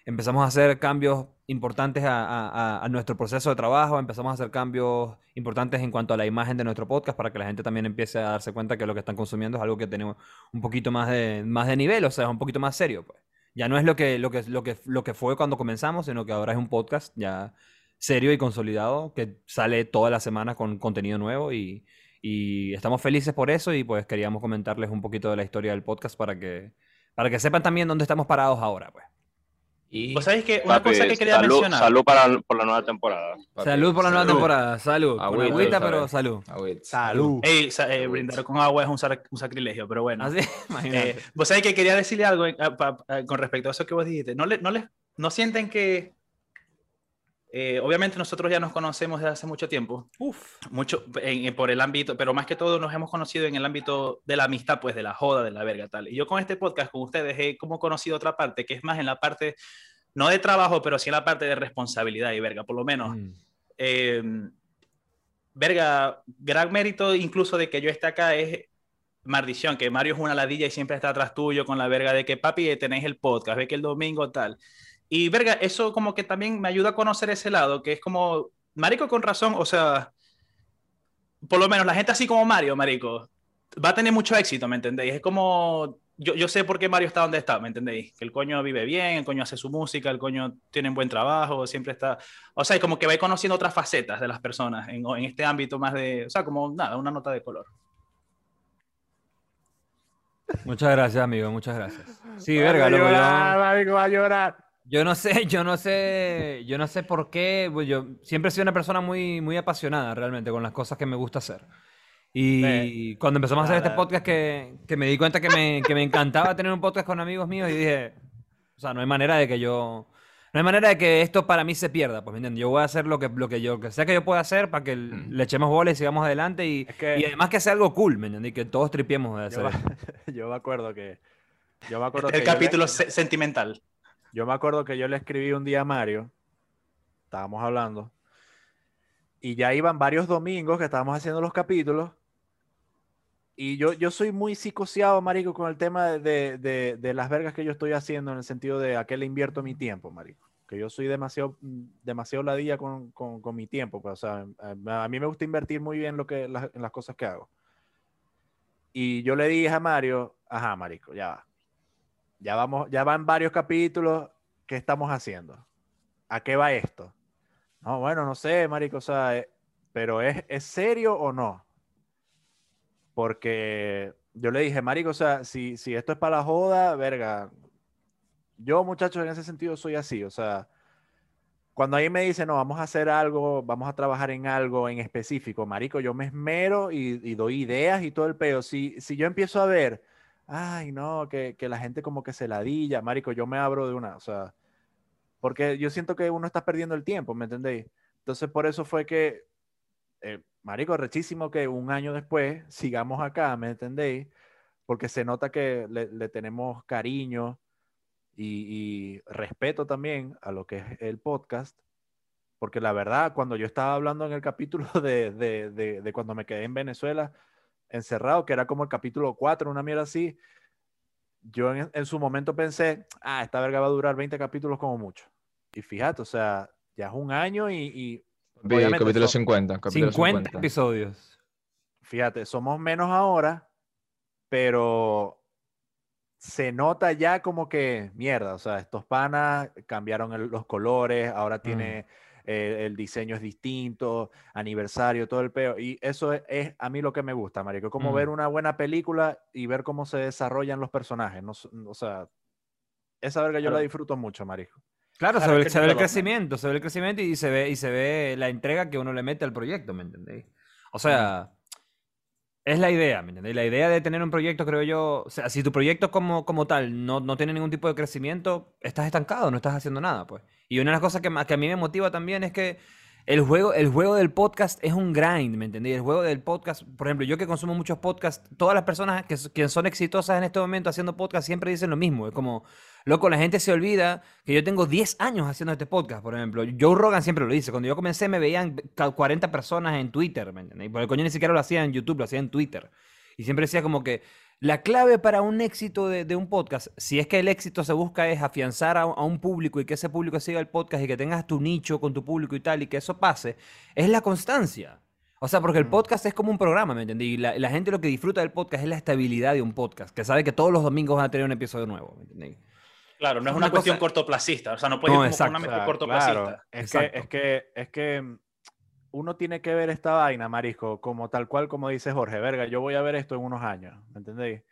[SPEAKER 1] empezamos a hacer cambios importantes a, nuestro proceso de trabajo, empezamos a hacer cambios importantes en cuanto a la imagen de nuestro podcast para que la gente también empiece a darse cuenta que lo que están consumiendo es algo que tenemos un poquito más de, más de nivel, o sea, es un poquito más serio, pues. Ya no es lo que, lo que, lo que, lo que fue cuando comenzamos, sino que ahora es un podcast ya serio y consolidado que sale toda la semana con contenido nuevo y, y estamos felices por eso y pues queríamos comentarles un poquito de la historia del podcast para que, para que sepan también dónde estamos parados ahora, pues.
[SPEAKER 2] Y
[SPEAKER 3] Vos sabéis que una
[SPEAKER 5] Papi,
[SPEAKER 3] cosa que quería
[SPEAKER 5] salud,
[SPEAKER 3] mencionar.
[SPEAKER 5] salud para, por la nueva temporada.
[SPEAKER 2] papi,
[SPEAKER 1] Salud por la nueva
[SPEAKER 2] salud.
[SPEAKER 1] temporada, salud.
[SPEAKER 2] Agüita,
[SPEAKER 1] agüita, pero salud.
[SPEAKER 2] Agüita.
[SPEAKER 4] Salud.
[SPEAKER 3] Ey, eh, brindar con agua es un, sac- un sacrilegio, pero bueno.
[SPEAKER 1] Así, imagínate.
[SPEAKER 3] Eh, vos sabés que quería decirle algo eh, a- pa- a- con respecto a eso que vos dijiste. ¿No, le, no, les, no sienten que, eh, obviamente nosotros ya nos conocemos desde hace mucho tiempo,
[SPEAKER 1] Uf.
[SPEAKER 3] mucho en- en- por el ámbito, pero más que todo nos hemos conocido en el ámbito de la amistad, pues de la joda, de la verga, tal. Y yo con este podcast, con ustedes, he como conocido otra parte, que es más en la parte, no de trabajo, pero sí en la parte de responsabilidad y verga, por lo menos.
[SPEAKER 1] Mm.
[SPEAKER 3] eh, verga, gran mérito incluso de que yo esté acá es maldición, que Mario es una ladilla y siempre está atrás tuyo con la verga de que papi eh, tenéis el podcast, ve que el domingo tal. Y verga, eso como que también me ayuda a conocer ese lado, que es como, marico con razón, o sea, por lo menos la gente así como Mario, marico, va a tener mucho éxito, ¿me entendéis? Es como, yo, yo sé por qué Mario está donde está, ¿me entendéis? Que el coño vive bien, el coño hace su música, el coño tiene un buen trabajo, siempre está, o sea, como que va conociendo otras facetas de las personas en, en este ámbito más de, o sea, como nada, una nota de color.
[SPEAKER 1] Muchas gracias, amigo, muchas gracias. Sí,
[SPEAKER 4] Va a
[SPEAKER 1] verga, loco, yo-
[SPEAKER 4] llorar, marico, va a llorar.
[SPEAKER 1] Yo no sé, yo no sé, yo no sé por qué, pues yo siempre he sido una persona muy, muy apasionada realmente con las cosas que me gusta hacer. Y cuando empezamos a hacer este podcast que, que me di cuenta que me, que me encantaba tener un podcast con amigos míos y dije, o sea, no hay manera de que yo, no hay manera de que esto para mí se pierda, pues, ¿me entiendes? Yo voy a hacer lo que, lo que yo, que sea que yo pueda hacer para que
[SPEAKER 2] Mm.
[SPEAKER 1] le echemos bola y sigamos adelante y,
[SPEAKER 4] Es que-
[SPEAKER 1] y además que sea algo cool, ¿me entiendes? Y que todos tripiemos de hacer
[SPEAKER 4] Yo, yo me acuerdo que. Yo me acuerdo
[SPEAKER 3] El
[SPEAKER 4] que yo le-
[SPEAKER 3] capítulo se- sentimental.
[SPEAKER 4] Yo me acuerdo que yo le escribí un día a Mario, estábamos hablando, y ya iban varios domingos que estábamos haciendo los capítulos, y yo, yo soy muy psicoseado, marico, con el tema de, de- de- las vergas que yo estoy haciendo, en el sentido de a qué le invierto mi tiempo, marico. Que yo soy demasiado, demasiado ladilla con, con- con mi tiempo, pues, o sea, a, mí me gusta invertir muy bien lo que, en las cosas que hago. Y yo le dije a Mario, ajá, marico, ya va. Ya vamos, ya van varios capítulos. ¿Qué estamos haciendo? ¿A qué va esto? No, bueno, no sé, marico, o sea, eh, pero ¿es, ¿es serio o no? Porque yo le dije, marico, o sea, si, si esto es para la joda, verga. Yo, muchachos, en ese sentido soy así, o sea, cuando ahí me dicen, no, vamos a hacer algo, vamos a trabajar en algo en específico, marico, yo me esmero y, doy ideas y todo el peo. Si, si yo empiezo a ver, ay, no, que, que la gente como que se ladilla, marico, yo me abro de una, o sea, porque yo siento que uno está perdiendo el tiempo, ¿me entendéis? Entonces, por eso fue que, eh, marico, rechísimo que un año después sigamos acá, ¿me entendéis? Porque se nota que le, tenemos cariño y, respeto también a lo que es el podcast. Porque la verdad, cuando yo estaba hablando en el capítulo de, de, de cuando me quedé en Venezuela, encerrado, que era como el capítulo 4, una mierda así, yo en, en su momento pensé, ah, esta verga va a durar 20 capítulos como mucho. Y fíjate, o sea, ya es un año y, y
[SPEAKER 2] Vi capítulo
[SPEAKER 4] so-
[SPEAKER 2] 50. Capítulo
[SPEAKER 1] 50
[SPEAKER 2] 50.
[SPEAKER 1] episodios.
[SPEAKER 4] fíjate, somos menos ahora, pero se nota ya como que mierda, o sea, estos panas cambiaron el- los colores, ahora tiene eh, el diseño es distinto, aniversario, todo el peo, y eso es, es a mí lo que me gusta, marico, como
[SPEAKER 1] Mm.
[SPEAKER 4] ver una buena película y ver cómo se desarrollan los personajes, no, o sea, esa verga yo la disfruto mucho, marico.
[SPEAKER 1] Claro, se ve, se ve el crecimiento, se ve el crecimiento y se ve, y se ve la entrega que uno le mete al proyecto, ¿me entendéis? O sea, es la idea, ¿me entendéis? La idea de tener un proyecto, creo yo, si tu proyecto como, como tal no, no tiene ningún tipo de crecimiento, estás estancado, no estás haciendo nada, pues. Y una de las cosas que, que a mí me motiva también es que el juego, el juego del podcast es un grind, ¿me entendéis? El juego del podcast, por ejemplo, yo que consumo muchos podcasts, todas las personas que son exitosas en este momento haciendo podcast siempre dicen lo mismo. Es como, loco, la gente se olvida que yo tengo 10 años haciendo este podcast, por ejemplo. Joe Rogan siempre lo dice. Cuando yo comencé me veían ca- 40 personas en Twitter, ¿me entendéis? Porque el coño ni siquiera lo hacía en YouTube, lo hacía en Twitter. Y siempre decía como que la clave para un éxito de, de un podcast, si es que el éxito se busca es afianzar a, a un público y que ese público siga el podcast y que tengas tu nicho con tu público y tal, y que eso pase, es la constancia. O sea, porque el
[SPEAKER 4] Mm.
[SPEAKER 1] podcast es como un programa, ¿me entendí? Y la, la gente lo que disfruta del podcast es la estabilidad de un podcast, que sabe que todos los domingos van a tener un episodio nuevo, ¿me entendí?
[SPEAKER 3] Claro, no es
[SPEAKER 1] Una
[SPEAKER 3] una cuestión
[SPEAKER 1] cosa-
[SPEAKER 3] cortoplacista, o sea, no puede
[SPEAKER 1] No,
[SPEAKER 3] ir como
[SPEAKER 1] exacto.
[SPEAKER 3] una
[SPEAKER 4] sea,
[SPEAKER 3] cortoplacista.
[SPEAKER 4] claro, es que, es que, es que mm, uno tiene que ver esta vaina, marisco, como tal cual como dice Jorge, verga, yo voy a ver esto en unos años, ¿me entendéis?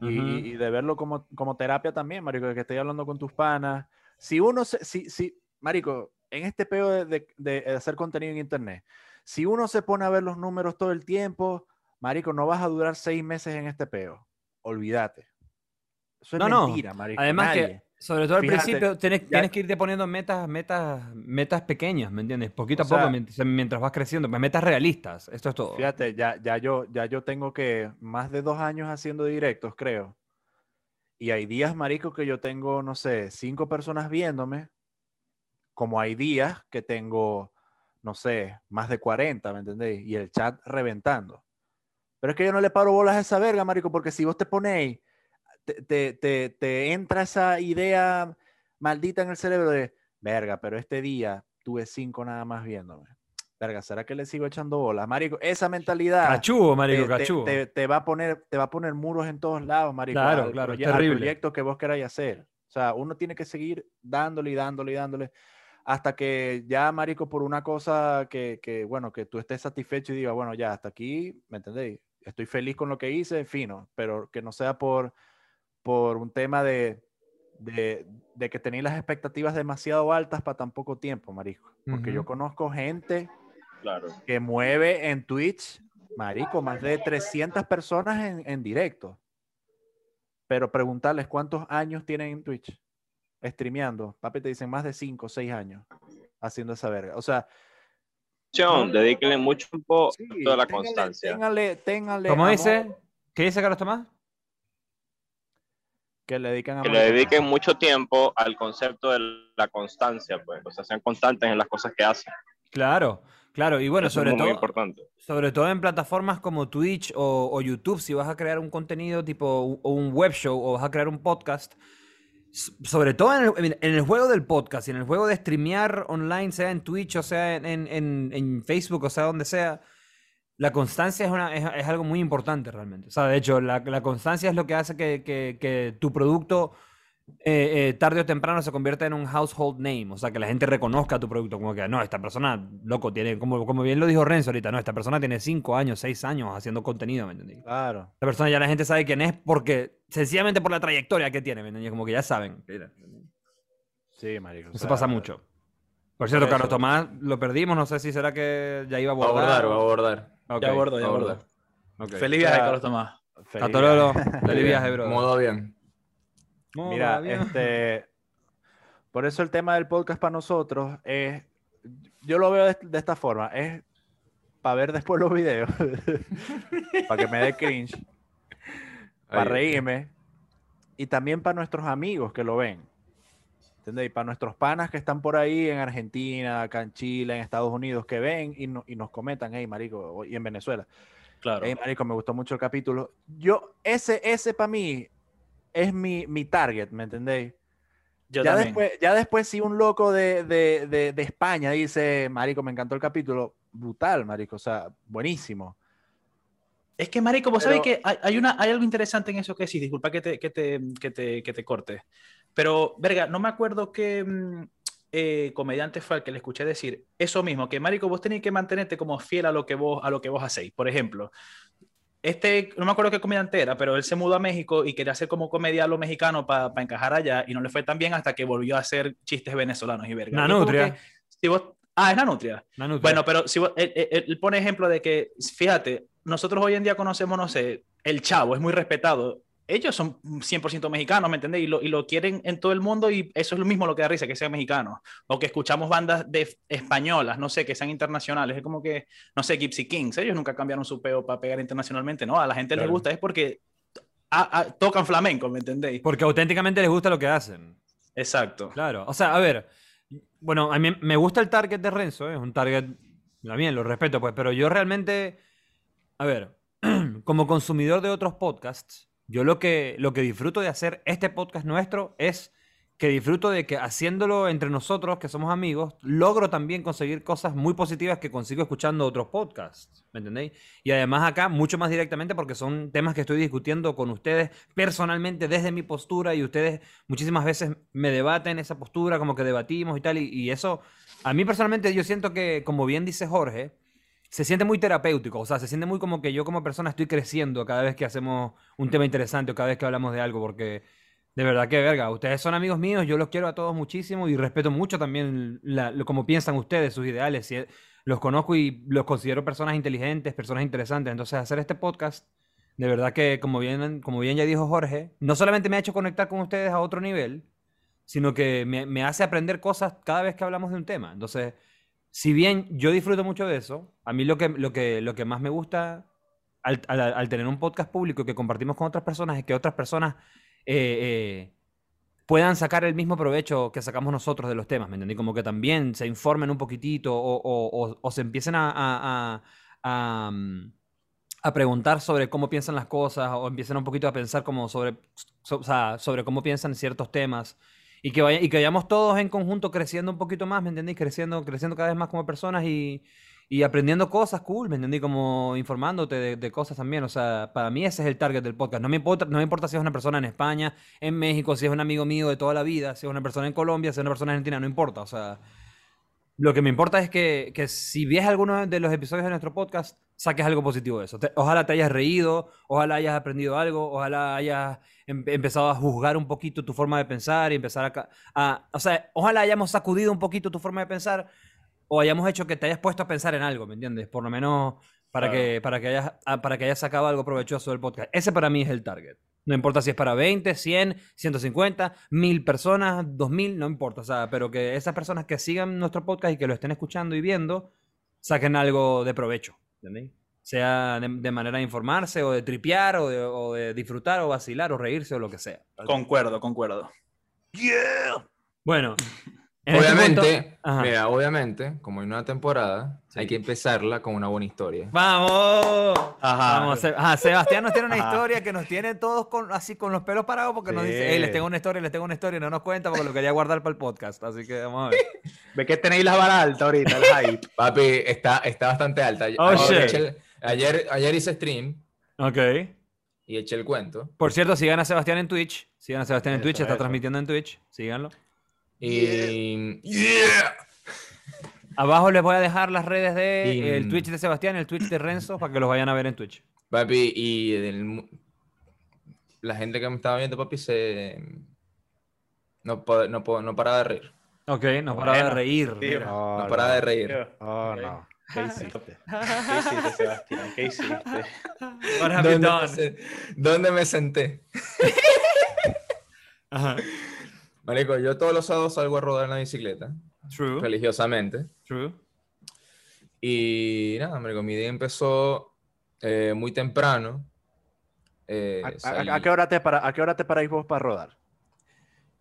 [SPEAKER 4] Y, y- y de verlo como, como terapia también, marico, de que estés hablando con tus panas. Si uno, se, si, si, marico, en este peo de, de- de hacer contenido en internet, si uno se pone a ver los números todo el tiempo, marico, no vas a durar seis meses en este peo. Olvídate. Eso es
[SPEAKER 1] No, no.
[SPEAKER 4] mentira, marico.
[SPEAKER 1] Además
[SPEAKER 4] nadie.
[SPEAKER 1] que, sobre todo al
[SPEAKER 4] Fíjate,
[SPEAKER 1] principio, tienes, tienes que irte poniendo metas, metas, metas pequeñas, ¿me entiendes? Poquito a poco,
[SPEAKER 4] sea-
[SPEAKER 1] mientras, mientras vas creciendo, pues metas realistas, esto es todo.
[SPEAKER 4] Fíjate, ya, ya, yo, ya yo tengo que más de dos años haciendo directos, creo. Y hay días, marico, que yo tengo, no sé, cinco personas viéndome, como hay días que tengo, no sé, más de 40, ¿me entendéis? Y el chat reventando. Pero es que yo no le paro bolas a esa verga, marico, porque si vos te ponéis, te, te, te, te entra esa idea maldita en el cerebro de, verga, pero este día tuve cinco nada más viéndome. verga, ¿será que le sigo echando bola? Marico, esa mentalidad
[SPEAKER 1] Cachudo, marico,
[SPEAKER 4] te, te-
[SPEAKER 1] cachudo.
[SPEAKER 4] te- te va a poner, te va a poner muros en todos lados, marico.
[SPEAKER 1] Claro,
[SPEAKER 4] al
[SPEAKER 1] claro, es
[SPEAKER 4] proye- al
[SPEAKER 1] terrible.
[SPEAKER 4] proyecto que vos queráis hacer. O sea, uno tiene que seguir dándole y dándole y dándole hasta que ya, marico, por una cosa que, que, bueno, que tú estés satisfecho y digas, bueno, ya, hasta aquí, ¿me entendéis? Estoy feliz con lo que hice, fino, pero que no sea por, por un tema de, de, de que tenéis las expectativas demasiado altas para tan poco tiempo, marico. Porque yo conozco gente
[SPEAKER 5] Claro.
[SPEAKER 4] que mueve en Twitch, marico, más de 300 personas en, en directo. Pero preguntarles cuántos años tienen en Twitch streameando. Papi, te dicen más de 5 o 6 años haciendo esa verga. O sea,
[SPEAKER 5] Dedíquenle mucho tiempo
[SPEAKER 4] sí,
[SPEAKER 5] a toda la
[SPEAKER 4] téngale-
[SPEAKER 5] constancia.
[SPEAKER 4] Téngale, téngale
[SPEAKER 1] ¿Cómo
[SPEAKER 4] amor
[SPEAKER 1] dice? ¿Qué dice Carlos Tomás?
[SPEAKER 4] Que le dedican a
[SPEAKER 5] Que le dediquen mucho tiempo al concepto de la constancia, pues. O sea, sean constantes en las cosas que hacen.
[SPEAKER 1] Claro, claro. Y bueno,
[SPEAKER 5] Eso
[SPEAKER 1] sobre
[SPEAKER 5] es muy
[SPEAKER 1] todo,
[SPEAKER 5] importante.
[SPEAKER 1] sobre todo en plataformas como Twitch o, o YouTube, si vas a crear un contenido tipo o un web show o vas a crear un podcast, sobre todo en el, en el juego del podcast y en el juego de streamear online, sea en Twitch o sea en, en- en- en Facebook o sea donde sea, la constancia es, una, es, es algo muy importante realmente. O sea, de hecho, la, la constancia es lo que hace que, que- que tu producto eh, eh, tarde o temprano se convierta en un household name. O sea, que la gente reconozca tu producto. Como que, no, esta persona, loco, tiene, como, como bien lo dijo Renzo ahorita, no, esta persona tiene 5 años, 6 años haciendo contenido, ¿me entendí?
[SPEAKER 4] Claro.
[SPEAKER 1] La persona ya la gente sabe quién es porque, sencillamente por la trayectoria que tiene, ¿me entendí? Como que ya saben. Mira,
[SPEAKER 4] Sí, marico. o
[SPEAKER 1] Eso
[SPEAKER 4] sea,
[SPEAKER 1] pasa mucho. Por cierto, Carlos
[SPEAKER 4] eso.
[SPEAKER 1] Tomás lo perdimos, no sé si será que ya iba a
[SPEAKER 2] Va a
[SPEAKER 1] abordar.
[SPEAKER 2] abordar, va a abordar.
[SPEAKER 1] Ok,
[SPEAKER 3] Ya abordo, ya abordo.
[SPEAKER 2] abordar.
[SPEAKER 1] ok.
[SPEAKER 3] Feliz viaje, Carlos Tomás.
[SPEAKER 4] feliz viaje.
[SPEAKER 1] Feliz viaje, bro.
[SPEAKER 2] Modo avión.
[SPEAKER 4] Mira, este, por eso el tema del podcast para nosotros es, yo lo veo de, de esta forma, es para ver después los videos, para que me dé cringe, para reírme y también para nuestros amigos que lo ven. ¿Entendéis? Para nuestros panas que están por ahí en Argentina, acá en Chile, en Estados Unidos, que ven y, no- y nos comentan, hey, marico, y en Venezuela.
[SPEAKER 3] Claro.
[SPEAKER 4] Hey, marico, me gustó mucho el capítulo. Yo, ese, ese para mí es mi, mi target, ¿me entendéis?
[SPEAKER 3] Yo
[SPEAKER 4] ya,
[SPEAKER 3] también.
[SPEAKER 4] después, ya después si un loco de, de, de, de España dice, marico, me encantó el capítulo, brutal, marico, o sea, buenísimo.
[SPEAKER 3] Es que, marico, vos sabés
[SPEAKER 4] Pero-
[SPEAKER 3] que hay, hay una, hay algo interesante en eso que sí, disculpa que te, que te, que te, que te corte. Pero, verga, no me acuerdo qué mm, eh, comediante fue al que le escuché decir eso mismo, que, marico, vos tenés que mantenerte como fiel a lo que vos, a lo que vos hacéis. Por ejemplo, este, no me acuerdo qué comediante era, pero él se mudó a México y quería hacer como comedia a lo mexicano para encajar allá y no le fue tan bien hasta que volvió a hacer chistes venezolanos y verga.
[SPEAKER 1] Nanutria.
[SPEAKER 3] que si vos- ah, es Nanutria.
[SPEAKER 1] Nanutria.
[SPEAKER 3] Bueno, pero si vos- él, él- él pone ejemplo de que, fíjate, nosotros hoy en día conocemos, no sé, el Chavo, es muy respetado. Ellos son 100% mexicanos, ¿me entendés? Y lo, y lo quieren en todo el mundo y eso es lo mismo lo que da risa, que sean mexicanos. O que escuchamos bandas de españolas, no sé, que sean internacionales. Es como que, no sé, Gypsy Kings, ellos nunca cambiaron su peo para pegar internacionalmente, ¿no? A la gente les
[SPEAKER 2] Claro.
[SPEAKER 3] gusta, es porque ah, ah, tocan flamenco, ¿me entendéis?
[SPEAKER 1] Porque auténticamente les gusta lo que hacen.
[SPEAKER 3] Exacto.
[SPEAKER 1] Claro, o sea, a ver, bueno, a mí me gusta el target de Renzo, ¿eh? es un target, también lo respeto, pues, pero yo realmente, a ver, como consumidor de otros podcasts, yo lo que, lo que disfruto de hacer este podcast nuestro es que disfruto de que haciéndolo entre nosotros, que somos amigos, logro también conseguir cosas muy positivas que consigo escuchando otros podcasts, ¿me entendéis? Y además acá, mucho más directamente, porque son temas que estoy discutiendo con ustedes personalmente desde mi postura y ustedes muchísimas veces me debaten esa postura, como que debatimos y tal, y, y eso, a mí personalmente yo siento que, como bien dice Jorge, se siente muy terapéutico, o sea, se siente muy como que yo como persona estoy creciendo cada vez que hacemos un tema interesante o cada vez que hablamos de algo, porque de verdad que verga, ustedes son amigos míos, yo los quiero a todos muchísimo y respeto mucho también la, lo, como piensan ustedes, sus ideales, si- los conozco y los considero personas inteligentes, personas interesantes, entonces hacer este podcast, de verdad que como bien, como bien ya dijo Jorge, no solamente me ha hecho conectar con ustedes a otro nivel, sino que me, me hace aprender cosas cada vez que hablamos de un tema, entonces si bien yo disfruto mucho de eso, a mí lo que, lo que, lo que más me gusta al, tener un podcast público que compartimos con otras personas es que otras personas eh, eh, puedan sacar el mismo provecho que sacamos nosotros de los temas, ¿me entendí? Como que también se informen un poquitito o, se empiecen a, a- mm, a preguntar sobre cómo piensan las cosas o empiecen un poquito a pensar como sobre, sobre cómo piensan ciertos temas y que, vaya, y que vayamos todos en conjunto creciendo un poquito más, ¿me entendéis? Creciendo, creciendo cada vez más como personas y, aprendiendo cosas cool, ¿me entendí? Como informándote de, de cosas también. O sea, para mí ese es el target del podcast. No me importa, no me importa si es una persona en España, en México, si es un amigo mío de toda la vida, si es una persona en Colombia, si es una persona en Argentina, no importa. O sea, lo que me importa es que, que si ves alguno de los episodios de nuestro podcast, saques algo positivo de eso. Te- ojalá te hayas reído, ojalá hayas aprendido algo, ojalá hayas em- empezado a juzgar un poquito tu forma de pensar y empezar a, a- O sea, ojalá hayamos sacudido un poquito tu forma de pensar o hayamos hecho que te hayas puesto a pensar en algo, ¿me entiendes? Por lo menos para,
[SPEAKER 3] Claro.
[SPEAKER 1] que, para, que hayas, ah, para que hayas sacado algo provechoso del podcast. Ese para mí es el target. No importa si es para 20, 100, 150, 1000 personas, 2000, no importa. O sea, pero que esas personas que sigan nuestro podcast y que lo estén escuchando y viendo, saquen algo de provecho. ¿Entendéis? Sea de, de manera de informarse o de tripear o de, o de disfrutar o vacilar o reírse o lo que sea.
[SPEAKER 3] Concuerdo, concuerdo.
[SPEAKER 1] Bueno, en este
[SPEAKER 2] Obviamente,
[SPEAKER 1] punto- Ajá.
[SPEAKER 2] mira, obviamente, como hay una temporada, hay que empezarla con una buena historia.
[SPEAKER 1] ¡Vamos!
[SPEAKER 3] Ajá.
[SPEAKER 1] Vamos, ajá, Sebastián nos tiene una
[SPEAKER 3] Ajá.
[SPEAKER 1] historia que nos tiene todos con, así con los pelos parados porque nos dice, hey, les tengo una historia, les tengo una historia y no nos cuenta porque lo quería guardar para el podcast. Así que vamos a ver.
[SPEAKER 3] Ve que tenéis la vara alta ahorita, el hype.
[SPEAKER 2] Papi, está, está bastante alta. Ayer,
[SPEAKER 1] Oh, shit.
[SPEAKER 2] eché el- ayer, ayer hice stream
[SPEAKER 1] Ok.
[SPEAKER 2] y eché el cuento.
[SPEAKER 1] Por cierto, sigan a Sebastián en Twitch. Sigan a Sebastián en
[SPEAKER 3] Eso,
[SPEAKER 1] Twitch, está
[SPEAKER 3] eso.
[SPEAKER 1] transmitiendo en Twitch. Síganlo.
[SPEAKER 2] Y. ¡Yeah!
[SPEAKER 1] Abajo les voy a dejar las redes de
[SPEAKER 2] Y-
[SPEAKER 1] el Twitch de Sebastián, el Twitch de Renzo, para que los vayan a ver en Twitch.
[SPEAKER 2] Papi, y la gente que me estaba viendo, papi, se. No, no, no paraba de reír.
[SPEAKER 1] Ok, no para de reír.
[SPEAKER 4] Oh,
[SPEAKER 2] No paraba de reír.
[SPEAKER 4] Oh, no.
[SPEAKER 3] ¿Qué hiciste? ¿Qué hiciste, Sebastián? ¿Qué hiciste?
[SPEAKER 1] What have you
[SPEAKER 2] ¿Dónde me,
[SPEAKER 1] done?
[SPEAKER 2] se- dónde me senté?
[SPEAKER 1] Ajá.
[SPEAKER 2] Marico, yo todos los sábados salgo a rodar en la bicicleta,
[SPEAKER 1] True,
[SPEAKER 2] religiosamente.
[SPEAKER 1] true.
[SPEAKER 2] Y nada, marico, mi día empezó eh, muy temprano. Eh,
[SPEAKER 4] ¿A, a- a qué hora te para, ¿A qué hora te paráis vos para rodar?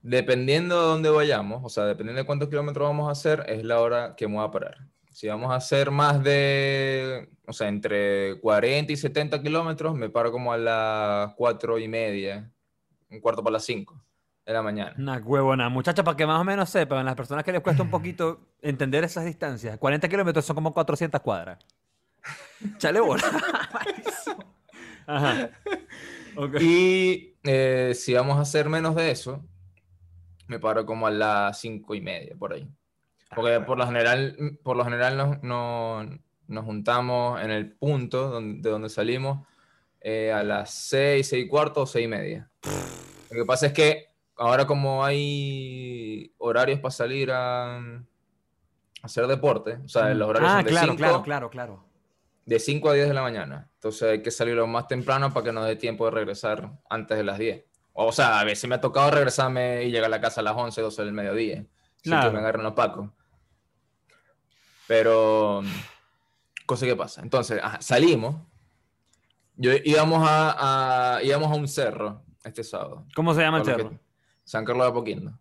[SPEAKER 2] Dependiendo de dónde vayamos, o sea, dependiendo de cuántos kilómetros vamos a hacer, es la hora que me voy a parar. Si vamos a hacer más de, o sea, entre 40 y 70 kilómetros, me paro como a las 4 y media, un cuarto para las 5 de la mañana.
[SPEAKER 1] Una huevona. Muchachos, para que más o menos sepan, las personas que les cuesta un poquito entender esas distancias, 40 kilómetros son como 400 cuadras. Chale bola. Ajá. Ok.
[SPEAKER 2] Y eh, si vamos a hacer menos de eso, me paro como a las 5 y media, por ahí. Porque por lo general, por lo general nos, no- nos juntamos en el punto donde, de donde salimos eh, a las 6, 6 y cuarto o 6 y media. Lo que pasa es que ahora como hay horarios para salir a, a hacer deporte, o sea, los horarios
[SPEAKER 1] Ah,
[SPEAKER 2] son de
[SPEAKER 1] claro,
[SPEAKER 2] 5
[SPEAKER 1] claro, claro, claro.
[SPEAKER 2] de 5 a 10 de la mañana. Entonces hay que salir lo más temprano para que nos dé tiempo de regresar antes de las 10. O sea, a veces me ha tocado regresarme y llegar a la casa a las 11, 12 del mediodía. Sin
[SPEAKER 1] Claro.
[SPEAKER 2] que me agarren los pacos. Pero, cosa que pasa. Entonces, ajá, salimos. Yo íbamos a, a- íbamos a un cerro este sábado.
[SPEAKER 1] ¿Cómo se llama el cerro?
[SPEAKER 2] que- San Carlos de Apoquindo.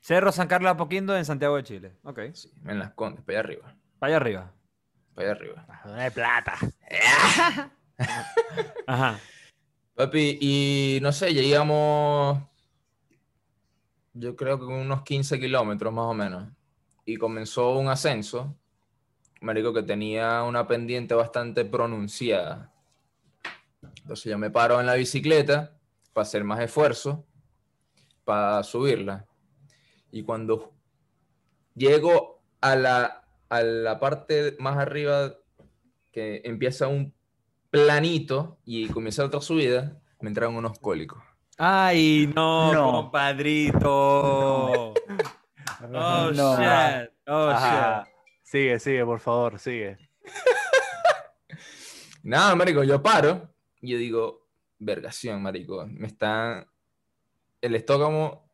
[SPEAKER 1] Cerro San Carlos de Apoquindo en Santiago de Chile. Ok.
[SPEAKER 2] Sí, en las Condes, para allá arriba.
[SPEAKER 1] Para allá arriba.
[SPEAKER 2] Para allá arriba.
[SPEAKER 4] De plata.
[SPEAKER 1] Ajá.
[SPEAKER 2] Papi, y no sé, ya íbamos, yo creo que unos 15 kilómetros más o menos. Y comenzó un ascenso, marico, que tenía una pendiente bastante pronunciada. Entonces yo me paro en la bicicleta para hacer más esfuerzo, para subirla. Y cuando llego a la, a la parte más arriba, que empieza un planito y comienza otra subida, me entraron unos cólicos.
[SPEAKER 1] Ay, no,
[SPEAKER 3] No.
[SPEAKER 1] compadrito. Oh,
[SPEAKER 3] No.
[SPEAKER 1] shit. Oh,
[SPEAKER 4] Ajá.
[SPEAKER 1] shit.
[SPEAKER 4] Sigue, sigue, por favor, sigue.
[SPEAKER 2] Nada, marico, yo paro y yo digo, vergación, marico, me está... El estómago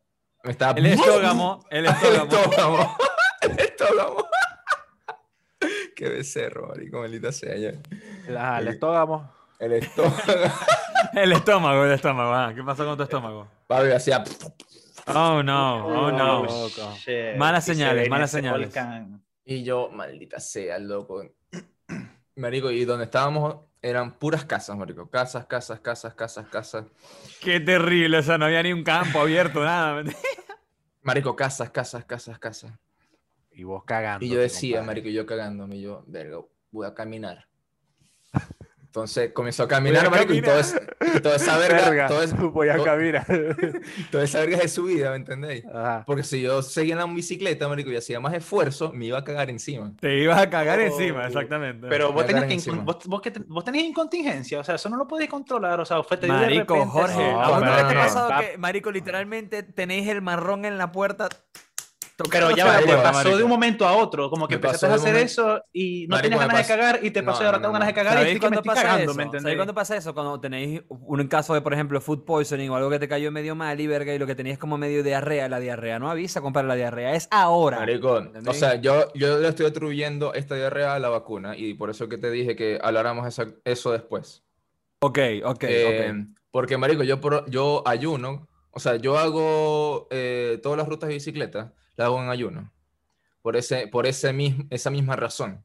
[SPEAKER 2] me está...
[SPEAKER 1] El estógamo, el
[SPEAKER 2] El
[SPEAKER 1] estógamo.
[SPEAKER 2] estómago. El estómago. Qué becerro, marico, maldita sea.
[SPEAKER 4] Ajá, el
[SPEAKER 2] El-
[SPEAKER 4] estógamo.
[SPEAKER 2] El estómago.
[SPEAKER 1] El estómago, el estómago. ah, ¿Qué pasó con tu estómago?
[SPEAKER 2] Papi, hacía...
[SPEAKER 1] Oh, no, oh, no.
[SPEAKER 4] loco.
[SPEAKER 3] shit.
[SPEAKER 1] Malas señales, malas señales.
[SPEAKER 3] volcán.
[SPEAKER 2] Y yo, maldita sea, loco. Marico, y donde estábamos eran puras casas, marico. Casas, casas, casas, casas, casas.
[SPEAKER 1] Qué terrible, o sea, no había ni un campo abierto, nada.
[SPEAKER 2] Marico, casas, casas, casas, casas.
[SPEAKER 4] Y vos cagando.
[SPEAKER 2] Y yo decía, marico, yo cagándome, yo, verga, voy a caminar. Entonces comenzó a caminar,
[SPEAKER 1] a
[SPEAKER 2] marico, y
[SPEAKER 1] caminar.
[SPEAKER 2] toda esa, y toda esa verga,
[SPEAKER 4] Verga,
[SPEAKER 2] toda, esa-
[SPEAKER 4] voy a
[SPEAKER 2] to-
[SPEAKER 4] caminar.
[SPEAKER 2] toda esa verga es de su vida, ¿me entendéis?
[SPEAKER 4] Ajá.
[SPEAKER 2] Porque si yo seguía en la bicicleta, marico, y hacía más esfuerzo, me iba a cagar encima.
[SPEAKER 1] Te ibas a cagar
[SPEAKER 3] Oh.
[SPEAKER 1] encima, exactamente.
[SPEAKER 3] Pero vos tenías, que, vos, vos que te- vos tenías incontingencia, o sea, eso no lo podías controlar, o sea, fue te dio de
[SPEAKER 1] Marico,
[SPEAKER 3] repente
[SPEAKER 1] Jorge.
[SPEAKER 4] No,
[SPEAKER 1] ¿a vos
[SPEAKER 4] pero
[SPEAKER 1] nunca te ha
[SPEAKER 4] no,
[SPEAKER 1] pasado
[SPEAKER 4] no.
[SPEAKER 1] que, marico, literalmente tenéis el marrón en la puerta?
[SPEAKER 3] Pero ya
[SPEAKER 2] va,
[SPEAKER 3] te
[SPEAKER 2] marico,
[SPEAKER 3] pasó de un momento a otro, como que
[SPEAKER 2] Me
[SPEAKER 3] empezaste a hacer
[SPEAKER 2] momento-
[SPEAKER 3] eso y no
[SPEAKER 2] Marico,
[SPEAKER 3] tenías
[SPEAKER 2] me
[SPEAKER 3] ganas de cagar y te pasó
[SPEAKER 2] No,
[SPEAKER 3] y ahora
[SPEAKER 2] no,
[SPEAKER 3] tengo
[SPEAKER 2] no,
[SPEAKER 3] ganas de cagar y
[SPEAKER 1] ¿Sabéis
[SPEAKER 3] estoy me
[SPEAKER 1] cuándo
[SPEAKER 3] estoy
[SPEAKER 1] pasa
[SPEAKER 3] cagando,
[SPEAKER 1] eso?
[SPEAKER 3] ¿me
[SPEAKER 1] ¿Sabéis
[SPEAKER 3] entendés?
[SPEAKER 1] cuándo pasa eso? Cuando tenéis un caso de, por ejemplo, food poisoning o algo que te cayó medio mal y verga y lo que tenías como medio diarrea. La diarrea no avisa, compadre, la diarrea es ahora.
[SPEAKER 2] Marico, o sea, yo, yo le estoy atribuyendo esta diarrea a la vacuna y por eso que te dije que habláramos esa- eso después.
[SPEAKER 1] Ok, ok,
[SPEAKER 2] Eh,
[SPEAKER 1] ok.
[SPEAKER 2] Porque, marico, yo, yo ayuno, o sea, yo hago eh, todas las rutas de bicicleta, las hago en ayuno. Por, ese, por ese mis- esa misma razón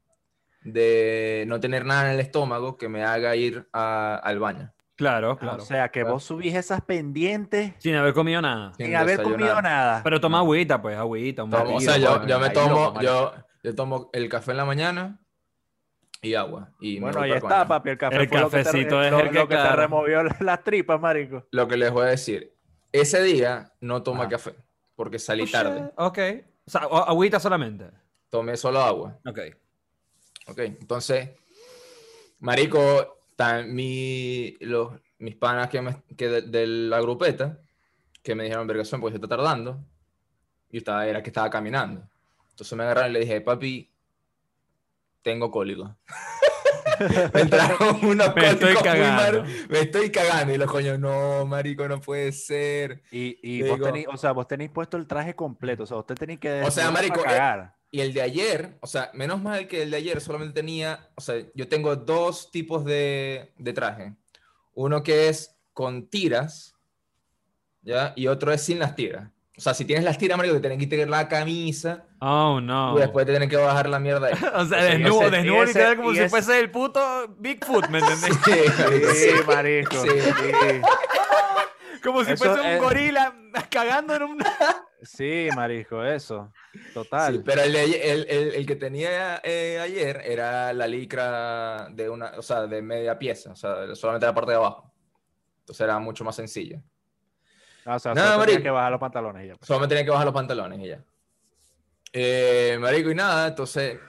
[SPEAKER 2] de no tener nada en el estómago que me haga ir a- al baño.
[SPEAKER 1] Claro, claro.
[SPEAKER 4] O sea, que
[SPEAKER 2] Claro.
[SPEAKER 4] vos subís esas pendientes
[SPEAKER 1] Sin haber comido nada.
[SPEAKER 2] sin
[SPEAKER 4] sin haber comido nada.
[SPEAKER 1] Pero toma agüita, pues, agüita, un
[SPEAKER 2] Tomo- o sea, yo,
[SPEAKER 1] pues.
[SPEAKER 2] yo me tomo, yo, yo tomo el café en la mañana y agua. Y
[SPEAKER 4] Bueno, ahí está, papi. El café
[SPEAKER 1] El
[SPEAKER 4] fue lo que te-
[SPEAKER 1] cafecito es
[SPEAKER 4] lo-
[SPEAKER 1] el que,
[SPEAKER 4] lo que te removió la- las tripas, marico.
[SPEAKER 2] Lo que les voy a decir, ese día no tomé
[SPEAKER 4] Ah.
[SPEAKER 2] café porque salí
[SPEAKER 1] Oh,
[SPEAKER 2] tarde.
[SPEAKER 1] shit. Ok. O sea, agüita solamente.
[SPEAKER 2] Tomé solo agua.
[SPEAKER 1] Ok.
[SPEAKER 2] Ok, entonces, marico, tan, mi, los, mis panas que, me- que de, de la grupeta, que me dijeron, vergación, porque se está tardando, yo estaba, era que estaba caminando. Entonces me agarraron y le dije, papi, tengo cólico. Me entraron unos
[SPEAKER 1] Me estoy cagando.
[SPEAKER 2] malos, me estoy cagando. Y los coños, no, marico, no puede ser.
[SPEAKER 4] Y, y vos
[SPEAKER 2] digo-
[SPEAKER 4] tenéis, o sea, vos tenéis puesto el traje completo. O sea, usted tenéis que
[SPEAKER 2] O sea, marico, eh,
[SPEAKER 4] cagar.
[SPEAKER 2] Y el de ayer, o sea, menos mal que el de ayer solamente tenía, o sea, yo tengo dos tipos de, de traje. Uno que es con tiras, ¿ya? Y otro es sin las tiras. O sea, si tienes las tiras, marico, te tienen que quitar la camisa
[SPEAKER 1] Oh, no.
[SPEAKER 2] y después te tienen que bajar la mierda ahí.
[SPEAKER 1] O sea, desnudo,
[SPEAKER 2] ese-
[SPEAKER 1] desnudo
[SPEAKER 4] ese-
[SPEAKER 1] literal como si
[SPEAKER 4] ese-
[SPEAKER 1] fuese el puto Bigfoot, ¿me entendés?
[SPEAKER 2] Sí, marico,
[SPEAKER 4] Sí,
[SPEAKER 2] sí.
[SPEAKER 4] marico.
[SPEAKER 2] Sí.
[SPEAKER 4] Sí.
[SPEAKER 1] Como si
[SPEAKER 4] Eso
[SPEAKER 1] fuese un
[SPEAKER 4] es-
[SPEAKER 1] gorila cagando en un...
[SPEAKER 4] Sí, marico, eso. Total.
[SPEAKER 2] Sí, pero el, el, el- el que tenía eh, ayer era la licra de una, o sea, de media pieza, o sea, solamente la parte de abajo. Entonces era mucho más sencillo.
[SPEAKER 4] Ah, o sea,
[SPEAKER 2] No,
[SPEAKER 4] solo tenía
[SPEAKER 2] marico.
[SPEAKER 4] que bajar los pantalones y ya. pues.
[SPEAKER 2] Solo me tenía que bajar los pantalones y ya. Eh, marico, y nada, entonces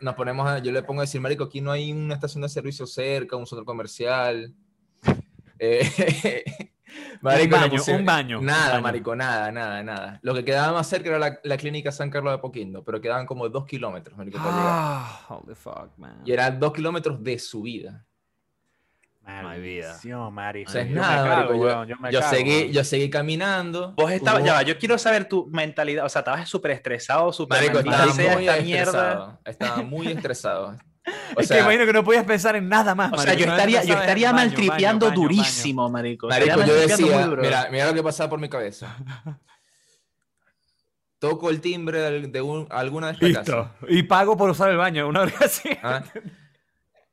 [SPEAKER 2] nos ponemos a, yo le pongo a decir, marico, aquí no hay una estación de servicio cerca, un centro comercial. Eh, marico,
[SPEAKER 1] Un baño,
[SPEAKER 2] pusimos-
[SPEAKER 1] un baño, un
[SPEAKER 2] Nada,
[SPEAKER 1] baño.
[SPEAKER 2] marico, nada, nada, nada. Lo que quedaba más cerca era la, la clínica San Carlos de Apoquindo, pero quedaban como dos kilómetros, marico, para llegar.
[SPEAKER 1] Ah, holy fuck, man.
[SPEAKER 2] Y eran dos kilómetros de subida.
[SPEAKER 4] Maldición, marico.
[SPEAKER 2] O sea, es
[SPEAKER 4] Yo me
[SPEAKER 2] nada,
[SPEAKER 4] cago,
[SPEAKER 2] marico. Yo,
[SPEAKER 4] weón, yo me
[SPEAKER 2] yo
[SPEAKER 4] cago,
[SPEAKER 2] seguí, yo seguí caminando.
[SPEAKER 3] Vos estabas,
[SPEAKER 2] Hubo-
[SPEAKER 3] ya va, yo quiero saber tu mentalidad, o sea, estabas súper estresado, súper
[SPEAKER 2] estaba
[SPEAKER 3] sea
[SPEAKER 2] muy
[SPEAKER 3] esta mierda.
[SPEAKER 2] estresado. Estaba muy estresado. O
[SPEAKER 1] es que
[SPEAKER 2] sea,
[SPEAKER 1] imagino que no podías pensar en nada más,
[SPEAKER 3] O sea,
[SPEAKER 1] marico,
[SPEAKER 3] yo
[SPEAKER 1] no
[SPEAKER 3] estaría, yo estaría
[SPEAKER 1] baño,
[SPEAKER 3] maltripeando
[SPEAKER 1] baño, baño, baño.
[SPEAKER 3] durísimo, marico.
[SPEAKER 2] Marico,
[SPEAKER 3] Estaría
[SPEAKER 2] yo decía, mira, mira lo que pasaba por mi cabeza. Toco el timbre de, de un- alguna de estas casas.
[SPEAKER 1] Y pago por usar el baño, una hora así.
[SPEAKER 2] ¿ah?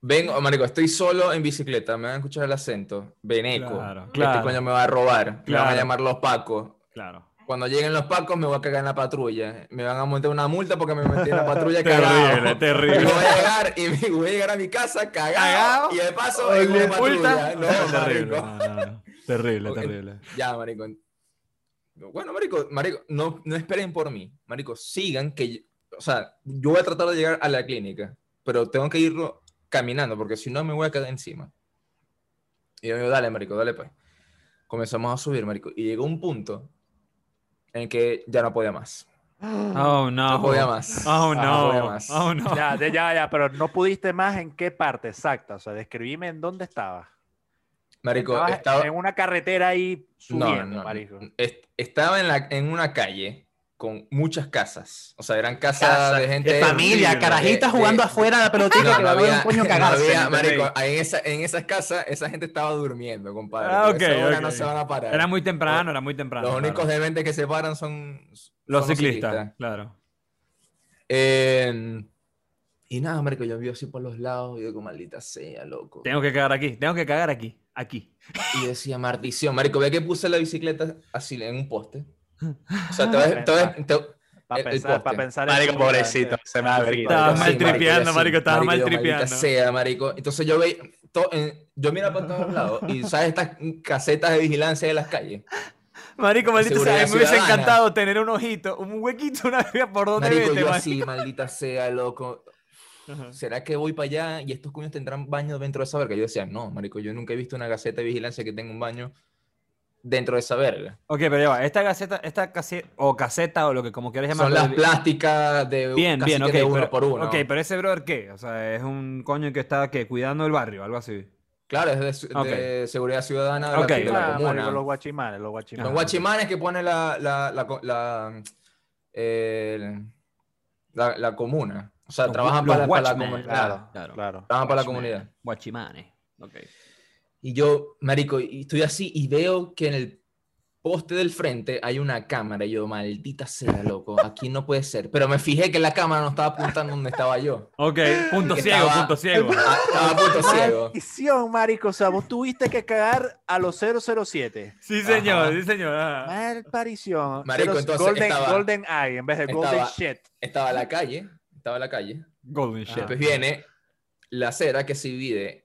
[SPEAKER 2] Vengo, marico, estoy solo en bicicleta, me van a escuchar el acento. Veneco.
[SPEAKER 1] Claro,
[SPEAKER 2] Este
[SPEAKER 1] claro.
[SPEAKER 2] coño me va a robar. Me van
[SPEAKER 1] Claro.
[SPEAKER 2] a llamar los pacos.
[SPEAKER 1] Claro.
[SPEAKER 2] Cuando lleguen los pacos me voy a cagar en la patrulla. Me van a montar una multa porque me metí en la patrulla
[SPEAKER 1] Terrible,
[SPEAKER 2] cagado.
[SPEAKER 1] terrible.
[SPEAKER 2] Y voy a llegar y me- voy a llegar a mi casa cagado, y de paso
[SPEAKER 1] Oye,
[SPEAKER 2] en una
[SPEAKER 1] multa.
[SPEAKER 2] patrulla. No,
[SPEAKER 1] terrible. no, no. Terrible, terrible.
[SPEAKER 2] Ya, marico. Bueno, marico, marico, no, no esperen por mí. Marico, sigan que, yo- o sea, yo voy a tratar de llegar a la clínica, pero tengo que irlo caminando, porque si no me voy a quedar encima. Y yo digo, dale, marico, dale pues. Comenzamos a subir, marico, y llegó un punto en que ya no podía más.
[SPEAKER 1] Oh, no.
[SPEAKER 2] No podía más.
[SPEAKER 1] Oh,
[SPEAKER 2] No podía
[SPEAKER 1] no.
[SPEAKER 2] más.
[SPEAKER 1] Oh, no.
[SPEAKER 4] Ya, ya, ya, pero no pudiste más en qué parte exacta. O sea, describime en dónde estabas.
[SPEAKER 2] Marico,
[SPEAKER 4] Estabas
[SPEAKER 2] estaba...
[SPEAKER 4] en una carretera ahí
[SPEAKER 2] No,
[SPEAKER 4] subiendo,
[SPEAKER 2] no,
[SPEAKER 4] marico.
[SPEAKER 2] est- estaba en, la, en una calle con muchas casas. O sea, eran casas
[SPEAKER 3] Casa,
[SPEAKER 2] de gente...
[SPEAKER 3] de familia, carajitas
[SPEAKER 2] de-
[SPEAKER 3] jugando
[SPEAKER 2] de-
[SPEAKER 3] afuera a la pelotita
[SPEAKER 2] No,
[SPEAKER 3] que
[SPEAKER 2] no
[SPEAKER 3] va a
[SPEAKER 2] había,
[SPEAKER 3] un coño
[SPEAKER 2] no
[SPEAKER 3] cagarse.
[SPEAKER 2] marico, en, esa, en esas casas, esa gente estaba durmiendo, compadre.
[SPEAKER 1] Ah,
[SPEAKER 2] esa hora no se van a parar.
[SPEAKER 1] Era muy temprano, era muy temprano.
[SPEAKER 2] Los
[SPEAKER 1] claro.
[SPEAKER 2] únicos dementes que se paran son, son
[SPEAKER 1] Los ciclistas, claro.
[SPEAKER 2] Eh, y nada, marico, yo vi así por los lados y digo, maldita sea, loco.
[SPEAKER 1] Tengo que cagar aquí, tengo que cagar aquí, aquí.
[SPEAKER 2] Y decía, maldición, marico, ve que puse la bicicleta así en un poste. O sea, te a- te
[SPEAKER 4] Para pensar, pa' pensar en
[SPEAKER 3] Marico, pobrecito, se me vergüenza.
[SPEAKER 1] Estabas
[SPEAKER 2] Marico,
[SPEAKER 1] mal tripeando, marico, estabas mal
[SPEAKER 2] maldita
[SPEAKER 1] tripeando.
[SPEAKER 2] sea, marico. Entonces yo veía, to- yo mira para todos lados y sabes estas casetas de vigilancia de las calles.
[SPEAKER 1] Marico, maldito sea, me hubiese encantado tener un ojito, un huequito, una vez por donde
[SPEAKER 2] Marico,
[SPEAKER 1] vete,
[SPEAKER 2] yo
[SPEAKER 1] marico.
[SPEAKER 2] así, maldita sea, loco.
[SPEAKER 1] Ajá.
[SPEAKER 2] ¿Será que voy para allá y estos cuños tendrán baño dentro de esa verga? Yo decía, no, marico, yo nunca he visto una gaceta de vigilancia que tenga un baño dentro de esa verga.
[SPEAKER 1] Ok, pero ya va, esta caseta, esta caseta, o caseta, o lo que como quieras
[SPEAKER 2] Son
[SPEAKER 1] llamarlo.
[SPEAKER 2] las
[SPEAKER 1] de-
[SPEAKER 2] plásticas de
[SPEAKER 1] Bien,
[SPEAKER 2] casi
[SPEAKER 1] bien,
[SPEAKER 2] que
[SPEAKER 1] ok.
[SPEAKER 2] de uno
[SPEAKER 1] pero,
[SPEAKER 2] por uno.
[SPEAKER 1] Ok, pero ese brother, ¿qué? O sea, es un coño que está, ¿qué? Cuidando el barrio, algo así.
[SPEAKER 2] Claro, es de, seguridad ciudadana de
[SPEAKER 1] Ok.
[SPEAKER 2] la, de la
[SPEAKER 4] Ah,
[SPEAKER 2] comuna.
[SPEAKER 4] marico, los guachimanes, los guachimanes.
[SPEAKER 2] Son guachimanes que pone la, la, la, la, la- la comuna. O sea,
[SPEAKER 1] Los
[SPEAKER 2] trabajan para, para la comunidad.
[SPEAKER 4] Claro,
[SPEAKER 1] Claro.
[SPEAKER 4] claro.
[SPEAKER 2] Trabajan para la comunidad.
[SPEAKER 1] Guachimanes. Ok.
[SPEAKER 2] Y yo, marico, y estoy así y veo que en el poste del frente hay una cámara. Y yo, maldita sea, loco, aquí no puede ser. Pero me fijé que la cámara no estaba apuntando donde estaba yo.
[SPEAKER 1] Ok, punto ciego,
[SPEAKER 2] estaba-
[SPEAKER 1] punto ciego.
[SPEAKER 2] Ah, Estaba punto ciego.
[SPEAKER 4] Maldición, marico. O sea, vos tuviste que cagar a los 007.
[SPEAKER 1] Sí, señor,
[SPEAKER 2] Ajá.
[SPEAKER 1] sí, señor.
[SPEAKER 4] Malparición.
[SPEAKER 2] Marico,
[SPEAKER 4] Cero-
[SPEAKER 2] entonces
[SPEAKER 4] Golden,
[SPEAKER 2] estaba-
[SPEAKER 4] Golden Eye en vez de Golden
[SPEAKER 2] estaba-
[SPEAKER 4] Shit.
[SPEAKER 2] Estaba la calle, estaba la calle.
[SPEAKER 1] Golden shit.
[SPEAKER 2] Después viene la acera que se divide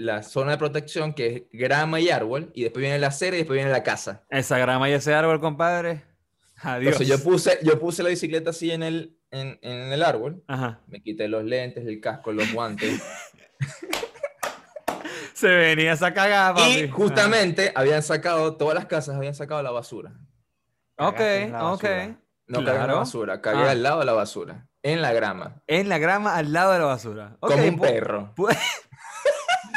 [SPEAKER 2] la zona de protección, que es grama y árbol, y después viene la acera y después viene la casa.
[SPEAKER 1] Esa grama y ese árbol, compadre. Adiós.
[SPEAKER 2] Entonces yo puse, yo puse la bicicleta así en el, en, en el árbol,
[SPEAKER 1] Ajá.
[SPEAKER 2] me quité los lentes, el casco, los guantes,
[SPEAKER 1] Se venía esa cagada, papi.
[SPEAKER 2] y justamente habían sacado, todas las casas habían sacado la basura.
[SPEAKER 1] Ok,
[SPEAKER 4] Cagaste
[SPEAKER 1] ok.
[SPEAKER 2] No en la
[SPEAKER 1] Claro.
[SPEAKER 2] basura, cagué
[SPEAKER 1] Ah.
[SPEAKER 2] al lado de la basura, en la grama,
[SPEAKER 1] En la grama al lado de la basura.
[SPEAKER 2] Como un perro.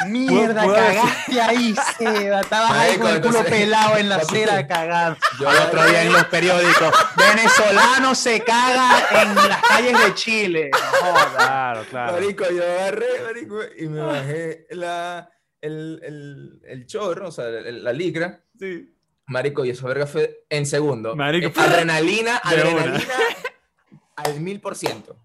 [SPEAKER 3] Mierda, cagaste ahí, Seba. Estabas ahí con el culo
[SPEAKER 2] entonces-
[SPEAKER 3] pelado en la acera cagando.
[SPEAKER 2] yo
[SPEAKER 3] Al otro día en los periódicos, venezolano se caga en las calles de Chile. No.
[SPEAKER 4] Claro, claro.
[SPEAKER 2] Marico, yo agarré, marico, y me bajé la, el, el, el chorro, o sea, el- la licra.
[SPEAKER 1] Sí.
[SPEAKER 2] Marico, y esa verga fue en segundo.
[SPEAKER 1] Marico,
[SPEAKER 2] Eh, adrenalina, adrenalina al mil por ciento.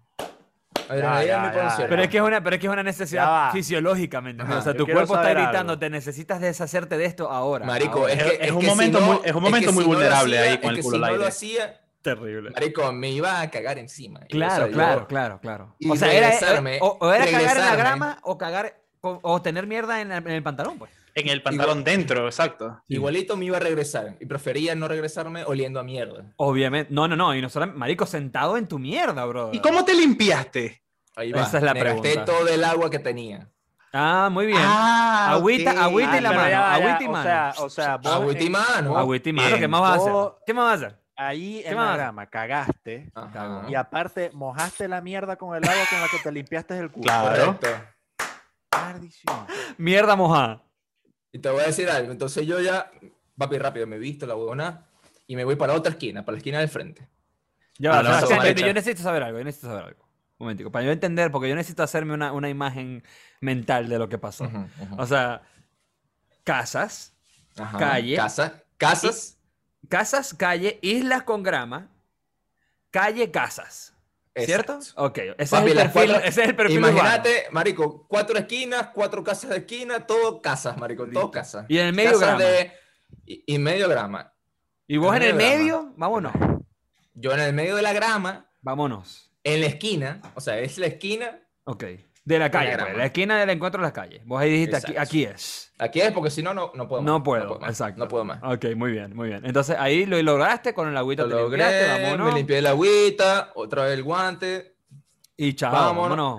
[SPEAKER 4] Ya, ya.
[SPEAKER 1] Pero es que es una, pero es que es una necesidad fisiológica, ¿me entiendes?
[SPEAKER 2] Ajá.
[SPEAKER 1] O sea,
[SPEAKER 4] Yo
[SPEAKER 1] tu cuerpo está gritando,
[SPEAKER 4] algo.
[SPEAKER 1] te necesitas deshacerte de esto ahora.
[SPEAKER 2] Marico,
[SPEAKER 1] ahora.
[SPEAKER 2] es,
[SPEAKER 3] Es-
[SPEAKER 2] que
[SPEAKER 3] es
[SPEAKER 2] es
[SPEAKER 3] un
[SPEAKER 2] que
[SPEAKER 3] momento
[SPEAKER 2] si no-
[SPEAKER 3] muy- es un momento
[SPEAKER 2] que
[SPEAKER 3] muy
[SPEAKER 2] si no lo
[SPEAKER 3] vulnerable
[SPEAKER 2] hacía-
[SPEAKER 3] ahí con
[SPEAKER 2] es
[SPEAKER 3] el culo
[SPEAKER 2] si
[SPEAKER 3] al
[SPEAKER 2] no lo hacía,
[SPEAKER 1] terrible.
[SPEAKER 2] marico, me iba a cagar encima. Y, o
[SPEAKER 1] Claro,
[SPEAKER 2] yo-
[SPEAKER 1] claro, claro, claro. O sea, era,
[SPEAKER 2] regresarme,
[SPEAKER 1] o, o era cagar en la grama o cagar o, o tener mierda en, el- en el pantalón, pues.
[SPEAKER 3] En el pantalón dentro, exacto.
[SPEAKER 2] Igualito me iba a regresar. Y prefería no regresarme oliendo a mierda.
[SPEAKER 1] Obviamente. No, no, no. Y no solamente, marico, sentado en tu mierda, bro.
[SPEAKER 3] ¿Y cómo te limpiaste?
[SPEAKER 2] Ahí va.
[SPEAKER 1] Esa es la
[SPEAKER 2] me gasté
[SPEAKER 1] pregunta.
[SPEAKER 2] todo el agua que tenía.
[SPEAKER 1] Ah, muy bien.
[SPEAKER 3] Ah,
[SPEAKER 1] Agüita-
[SPEAKER 3] ok.
[SPEAKER 1] agüita y
[SPEAKER 4] Ah,
[SPEAKER 1] la
[SPEAKER 4] pero
[SPEAKER 1] mano,
[SPEAKER 4] ya va, ya,
[SPEAKER 1] agüita y
[SPEAKER 4] O
[SPEAKER 1] mano.
[SPEAKER 4] sea, o sea, vos
[SPEAKER 2] Agüita y mano.
[SPEAKER 1] Agüita y mano,
[SPEAKER 3] Bien.
[SPEAKER 1] ¿qué más vas a hacer? ¿Qué más vas a hacer?
[SPEAKER 4] ahí
[SPEAKER 1] ¿Qué
[SPEAKER 4] en la grama cagaste
[SPEAKER 2] Ajá.
[SPEAKER 4] y aparte mojaste la mierda con el agua con la que te limpiaste el culo.
[SPEAKER 3] Claro.
[SPEAKER 2] Correcto.
[SPEAKER 1] Mierda mojada.
[SPEAKER 2] Y te voy a decir algo. Entonces yo ya, papi, rápido, me visto la huevona y me voy para la otra esquina, para la esquina del frente.
[SPEAKER 1] Ya va,
[SPEAKER 3] Ah, no,
[SPEAKER 1] o sea,
[SPEAKER 3] eso,
[SPEAKER 1] yo- necesito saber algo, yo necesito saber algo. Un momentico, para yo entender, porque yo necesito hacerme una, una imagen mental de lo que pasó. O sea, casas,
[SPEAKER 2] Ajá.
[SPEAKER 1] calle.
[SPEAKER 2] Casa, casas.
[SPEAKER 1] casas, calle, islas con grama, calle, casas. ¿Cierto?
[SPEAKER 2] Exacto.
[SPEAKER 1] Ok, ese,
[SPEAKER 2] Papi,
[SPEAKER 1] es, el perfil,
[SPEAKER 2] cuatro-
[SPEAKER 1] ese es el perfil urbano.
[SPEAKER 2] Imagínate, marico, cuatro esquinas, cuatro casas de esquina, todo casas, marico, todo casas.
[SPEAKER 1] Y en el medio grama.
[SPEAKER 2] de- y, y medio grama.
[SPEAKER 1] Y vos en el
[SPEAKER 2] medio grama.
[SPEAKER 1] medio, vámonos.
[SPEAKER 2] Yo en el medio de la grama,
[SPEAKER 1] Vámonos.
[SPEAKER 2] en la esquina, o sea, es la esquina,
[SPEAKER 1] Ok. De la calle, pues, la esquina del encuentro de las calles. Vos ahí dijiste, aquí, aquí es.
[SPEAKER 2] aquí es porque si no, no, no puedo más.
[SPEAKER 1] No puedo,
[SPEAKER 2] más,
[SPEAKER 1] exacto.
[SPEAKER 2] No puedo más.
[SPEAKER 1] Ok, muy bien, muy bien. Entonces ahí lo lograste con el agüita,
[SPEAKER 2] Lo
[SPEAKER 1] te limpiaste,
[SPEAKER 2] logré,
[SPEAKER 1] vámonos.
[SPEAKER 2] me limpié la agüita, otra vez el guante.
[SPEAKER 1] Y chao,
[SPEAKER 2] Vámonos.
[SPEAKER 1] vámonos.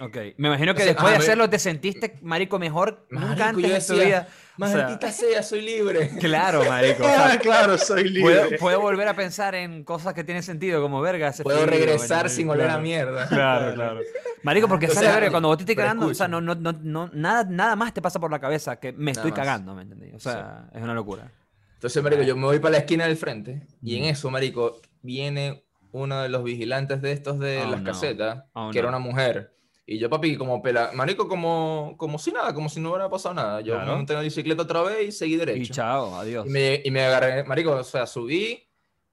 [SPEAKER 1] Ok, me imagino que
[SPEAKER 2] O sea,
[SPEAKER 1] después de
[SPEAKER 2] me-
[SPEAKER 1] hacerlo te sentiste, marico, mejor
[SPEAKER 2] Marico,
[SPEAKER 1] nunca antes
[SPEAKER 2] yo
[SPEAKER 1] tu
[SPEAKER 2] decía,
[SPEAKER 1] O sea,
[SPEAKER 2] Maldita sea, soy libre.
[SPEAKER 1] claro, marico. o sea,
[SPEAKER 3] Ah, claro, soy libre.
[SPEAKER 1] puedo volver a pensar en cosas que tienen sentido, como verga. hace
[SPEAKER 2] Puedo
[SPEAKER 1] frío,
[SPEAKER 2] regresar
[SPEAKER 1] marico,
[SPEAKER 2] sin oler a
[SPEAKER 1] claro.
[SPEAKER 2] mierda.
[SPEAKER 1] Claro, claro. Marico, porque
[SPEAKER 2] O
[SPEAKER 1] sale
[SPEAKER 2] sea,
[SPEAKER 1] verga, cuando vos te estés
[SPEAKER 2] pero
[SPEAKER 1] cagando, o sea, no, no, no, nada, nada más te pasa por la cabeza que me
[SPEAKER 2] Nada
[SPEAKER 1] estoy
[SPEAKER 2] más.
[SPEAKER 1] cagando, ¿me entendí? O sea, es una locura.
[SPEAKER 2] Entonces, marico, yo me voy para la esquina del frente y
[SPEAKER 1] Mm.
[SPEAKER 2] en eso, marico, viene uno de los vigilantes de estos de
[SPEAKER 1] Oh,
[SPEAKER 2] las
[SPEAKER 1] no.
[SPEAKER 2] casetas,
[SPEAKER 1] Oh,
[SPEAKER 2] que era una mujer. Y yo, papi, como pela, marico, como, como si nada, como si no hubiera pasado nada. Yo
[SPEAKER 1] Claro.
[SPEAKER 2] me monté en la bicicleta otra vez y seguí
[SPEAKER 1] Y
[SPEAKER 2] derecho.
[SPEAKER 1] chao, adiós.
[SPEAKER 2] Y me, y me agarré, marico, o sea, subí,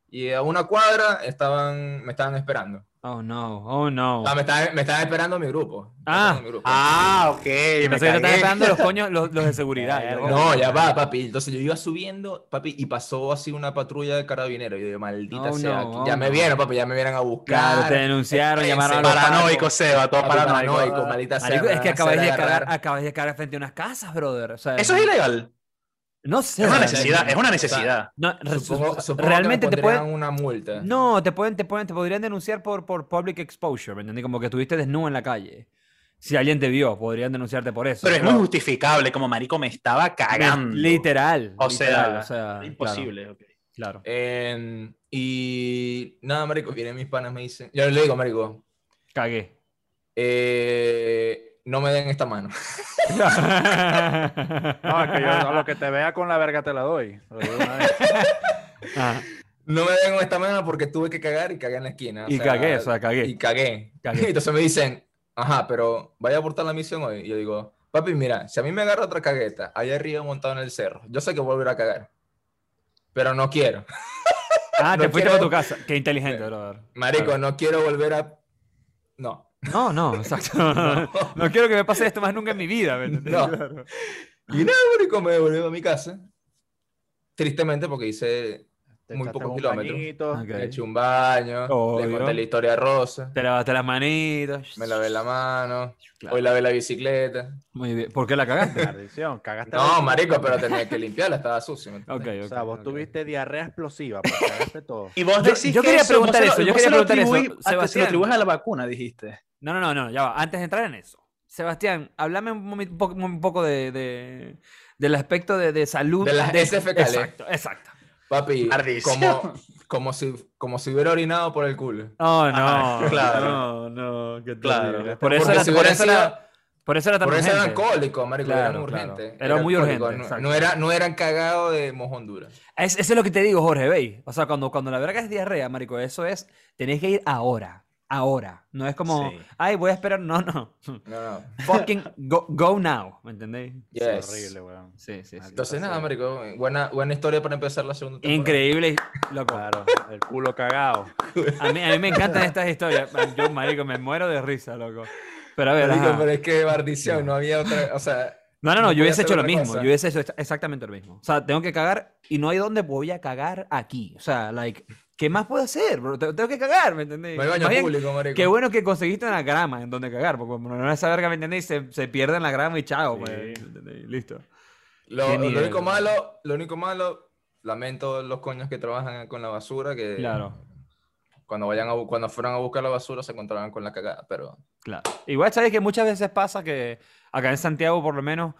[SPEAKER 2] Y a una cuadra estaban, me estaban esperando.
[SPEAKER 1] Oh no, oh no.
[SPEAKER 2] O sea, me estaban, me estaban esperando mi grupo. Me
[SPEAKER 1] Ah.
[SPEAKER 2] mi grupo.
[SPEAKER 3] Ah, ok. Me
[SPEAKER 1] pensé que estaban esperando los coños, los, los de seguridad.
[SPEAKER 2] No, ya va, papi. Entonces yo iba subiendo, papi, y pasó así una patrulla de carabineros. Yo digo, maldita
[SPEAKER 1] Oh,
[SPEAKER 2] sea,
[SPEAKER 1] no,
[SPEAKER 2] aquí-
[SPEAKER 1] oh,
[SPEAKER 2] ya me
[SPEAKER 1] no.
[SPEAKER 2] vieron, papi, ya me vieron a buscar.
[SPEAKER 1] Claro, te denunciaron, llamaron a los
[SPEAKER 3] Paranoico, Seba, todo paranoico.
[SPEAKER 2] paranoico, maldita sea.
[SPEAKER 1] Marico,
[SPEAKER 2] me
[SPEAKER 1] es que
[SPEAKER 2] van a
[SPEAKER 1] acabáis de cagar, acabáis de cagar frente a unas casas, brother. O sea,
[SPEAKER 3] Eso es ilegal.
[SPEAKER 1] No sé.
[SPEAKER 3] Es una necesidad, es una necesidad.
[SPEAKER 1] No, re-
[SPEAKER 2] Supongo, supongo
[SPEAKER 1] realmente
[SPEAKER 2] que
[SPEAKER 1] te pueden.
[SPEAKER 2] una multa.
[SPEAKER 1] No, te pueden, te pueden, te podrían denunciar por, por public exposure, ¿me entendí? Como que estuviste desnudo en la calle. Si alguien te vio, podrían denunciarte por eso.
[SPEAKER 3] Pero es muy justificable, como marico me estaba cagando.
[SPEAKER 1] Literal.
[SPEAKER 3] O sea,
[SPEAKER 1] literal, o sea,
[SPEAKER 3] Imposible. ok.
[SPEAKER 1] Claro. claro.
[SPEAKER 2] Eh, y nada, marico, vienen mis panas, me dicen. Yo le digo, marico,
[SPEAKER 1] Cagué.
[SPEAKER 2] eh, no me den esta mano.
[SPEAKER 4] No, es que yo a lo que te vea con la verga te la doy.
[SPEAKER 1] Ah,
[SPEAKER 2] No me den esta mano porque tuve que cagar y cagué en la esquina. o
[SPEAKER 1] y
[SPEAKER 2] sea,
[SPEAKER 1] cagué, o sea, cagué.
[SPEAKER 2] Y cagué.
[SPEAKER 1] Cagué.
[SPEAKER 2] Entonces me dicen, ajá, pero vaya a abortar la misión hoy. Y yo digo, papi, mira, si a mí me agarra otra cagueta allá arriba montado en el cerro, yo sé que volveré a cagar. Pero no quiero.
[SPEAKER 1] Ah,
[SPEAKER 2] No
[SPEAKER 1] te fuiste
[SPEAKER 2] quiero-
[SPEAKER 1] para tu casa. Qué inteligente, brother.
[SPEAKER 2] Marico, no quiero volver a. No.
[SPEAKER 1] No, no, exacto. No, quiero que me pase esto más nunca en mi vida.
[SPEAKER 2] No.
[SPEAKER 1] Claro.
[SPEAKER 2] Y nada, marico, me devolví a mi casa. Tristemente, porque hice.
[SPEAKER 4] Te
[SPEAKER 2] Muy pocos kilómetros.
[SPEAKER 4] bañito.
[SPEAKER 1] Ok.
[SPEAKER 2] Me eché un baño.
[SPEAKER 1] Obvio.
[SPEAKER 2] Le conté la historia a Rosa.
[SPEAKER 1] Te lavaste las manitos.
[SPEAKER 2] Me lavé la mano.
[SPEAKER 1] Claro.
[SPEAKER 2] Hoy lavé la bicicleta.
[SPEAKER 1] Muy bien. ¿Por qué la cagaste?
[SPEAKER 4] Maldición, cagaste.
[SPEAKER 2] No,
[SPEAKER 4] la-
[SPEAKER 2] marico, pero tenía que limpiarla, estaba sucio. ¿me entiendes?
[SPEAKER 1] Ok, ok.
[SPEAKER 4] O sea, vos tuviste diarrea explosiva, pues cagaste todo.
[SPEAKER 3] Y vos
[SPEAKER 1] Yo-
[SPEAKER 3] decís
[SPEAKER 1] yo
[SPEAKER 3] que
[SPEAKER 1] quería
[SPEAKER 3] eso,
[SPEAKER 1] preguntar eso,
[SPEAKER 3] lo-
[SPEAKER 1] yo quería preguntar eso.
[SPEAKER 3] Se lo atribuyes a la vacuna, dijiste.
[SPEAKER 1] No, no, no, no, ya va. Antes de entrar en eso, Sebastián, háblame un, poco, un poco de, de- del aspecto de, de salud.
[SPEAKER 2] De las heces fecales.
[SPEAKER 1] Exacto, exacto.
[SPEAKER 2] Papi, como, como, si, como si hubiera orinado por el culo.
[SPEAKER 1] Oh, no,
[SPEAKER 3] Ah, claro.
[SPEAKER 1] no, no, qué
[SPEAKER 3] Claro.
[SPEAKER 1] Por eso era,
[SPEAKER 2] si
[SPEAKER 1] por eso
[SPEAKER 2] sido-
[SPEAKER 1] era, por eso era tan
[SPEAKER 2] Por eso eran
[SPEAKER 1] urgente.
[SPEAKER 2] alcohólicos, marico,
[SPEAKER 1] Claro,
[SPEAKER 2] eran
[SPEAKER 1] claro.
[SPEAKER 2] urgentes.
[SPEAKER 1] Era muy urgente,
[SPEAKER 2] No, no era, no eran cagados de mojondura.
[SPEAKER 1] Es- eso es lo que te digo, Jorge, ¿veis? O sea, cuando, cuando la verga es diarrea, marico, eso es, tenéis que ir ahora, ahora. No es como,
[SPEAKER 3] Sí.
[SPEAKER 1] ay, voy a esperar, no, no.
[SPEAKER 2] No, no.
[SPEAKER 1] Fucking go, go now, ¿me entendéis?
[SPEAKER 2] Yes.
[SPEAKER 4] Es horrible, weón.
[SPEAKER 1] Sí, sí, sí.
[SPEAKER 2] Entonces, nada, marico, buena, buena historia para empezar la segunda temporada.
[SPEAKER 1] Increíble, loco.
[SPEAKER 4] Claro, el culo cagado.
[SPEAKER 1] A mí, a mí me encantan estas historias. Yo, marico, me muero de risa, loco. Pero a ver,
[SPEAKER 2] Marico,
[SPEAKER 1] ajá.
[SPEAKER 2] pero es que maldición, no había otra, o sea...
[SPEAKER 1] No, no, no, yo hubiese hecho lo mismo.
[SPEAKER 2] cosa.
[SPEAKER 1] Yo hubiese hecho exa- exactamente lo mismo. O sea, tengo que cagar y no hay dónde voy a cagar aquí. O sea, like, ¿qué más puedo hacer? bro? Te- Tengo que cagar, ¿me entendés?
[SPEAKER 2] No hay baño público, marico.
[SPEAKER 1] Qué bueno que conseguiste una grama en donde cagar, porque como no esa verga, ¿me entendés? Se, se pierde en la grama y chao, pues, ¿me entendés? Listo.
[SPEAKER 2] Lo, lo único malo, lo único malo, lamento los coños que trabajan con la basura, que
[SPEAKER 1] Claro.
[SPEAKER 2] cuando vayan a, cuando fueran a buscar la basura se encontraban con la cagada, pero
[SPEAKER 1] Claro. Igual sabes que muchas veces pasa que acá en Santiago, por lo menos,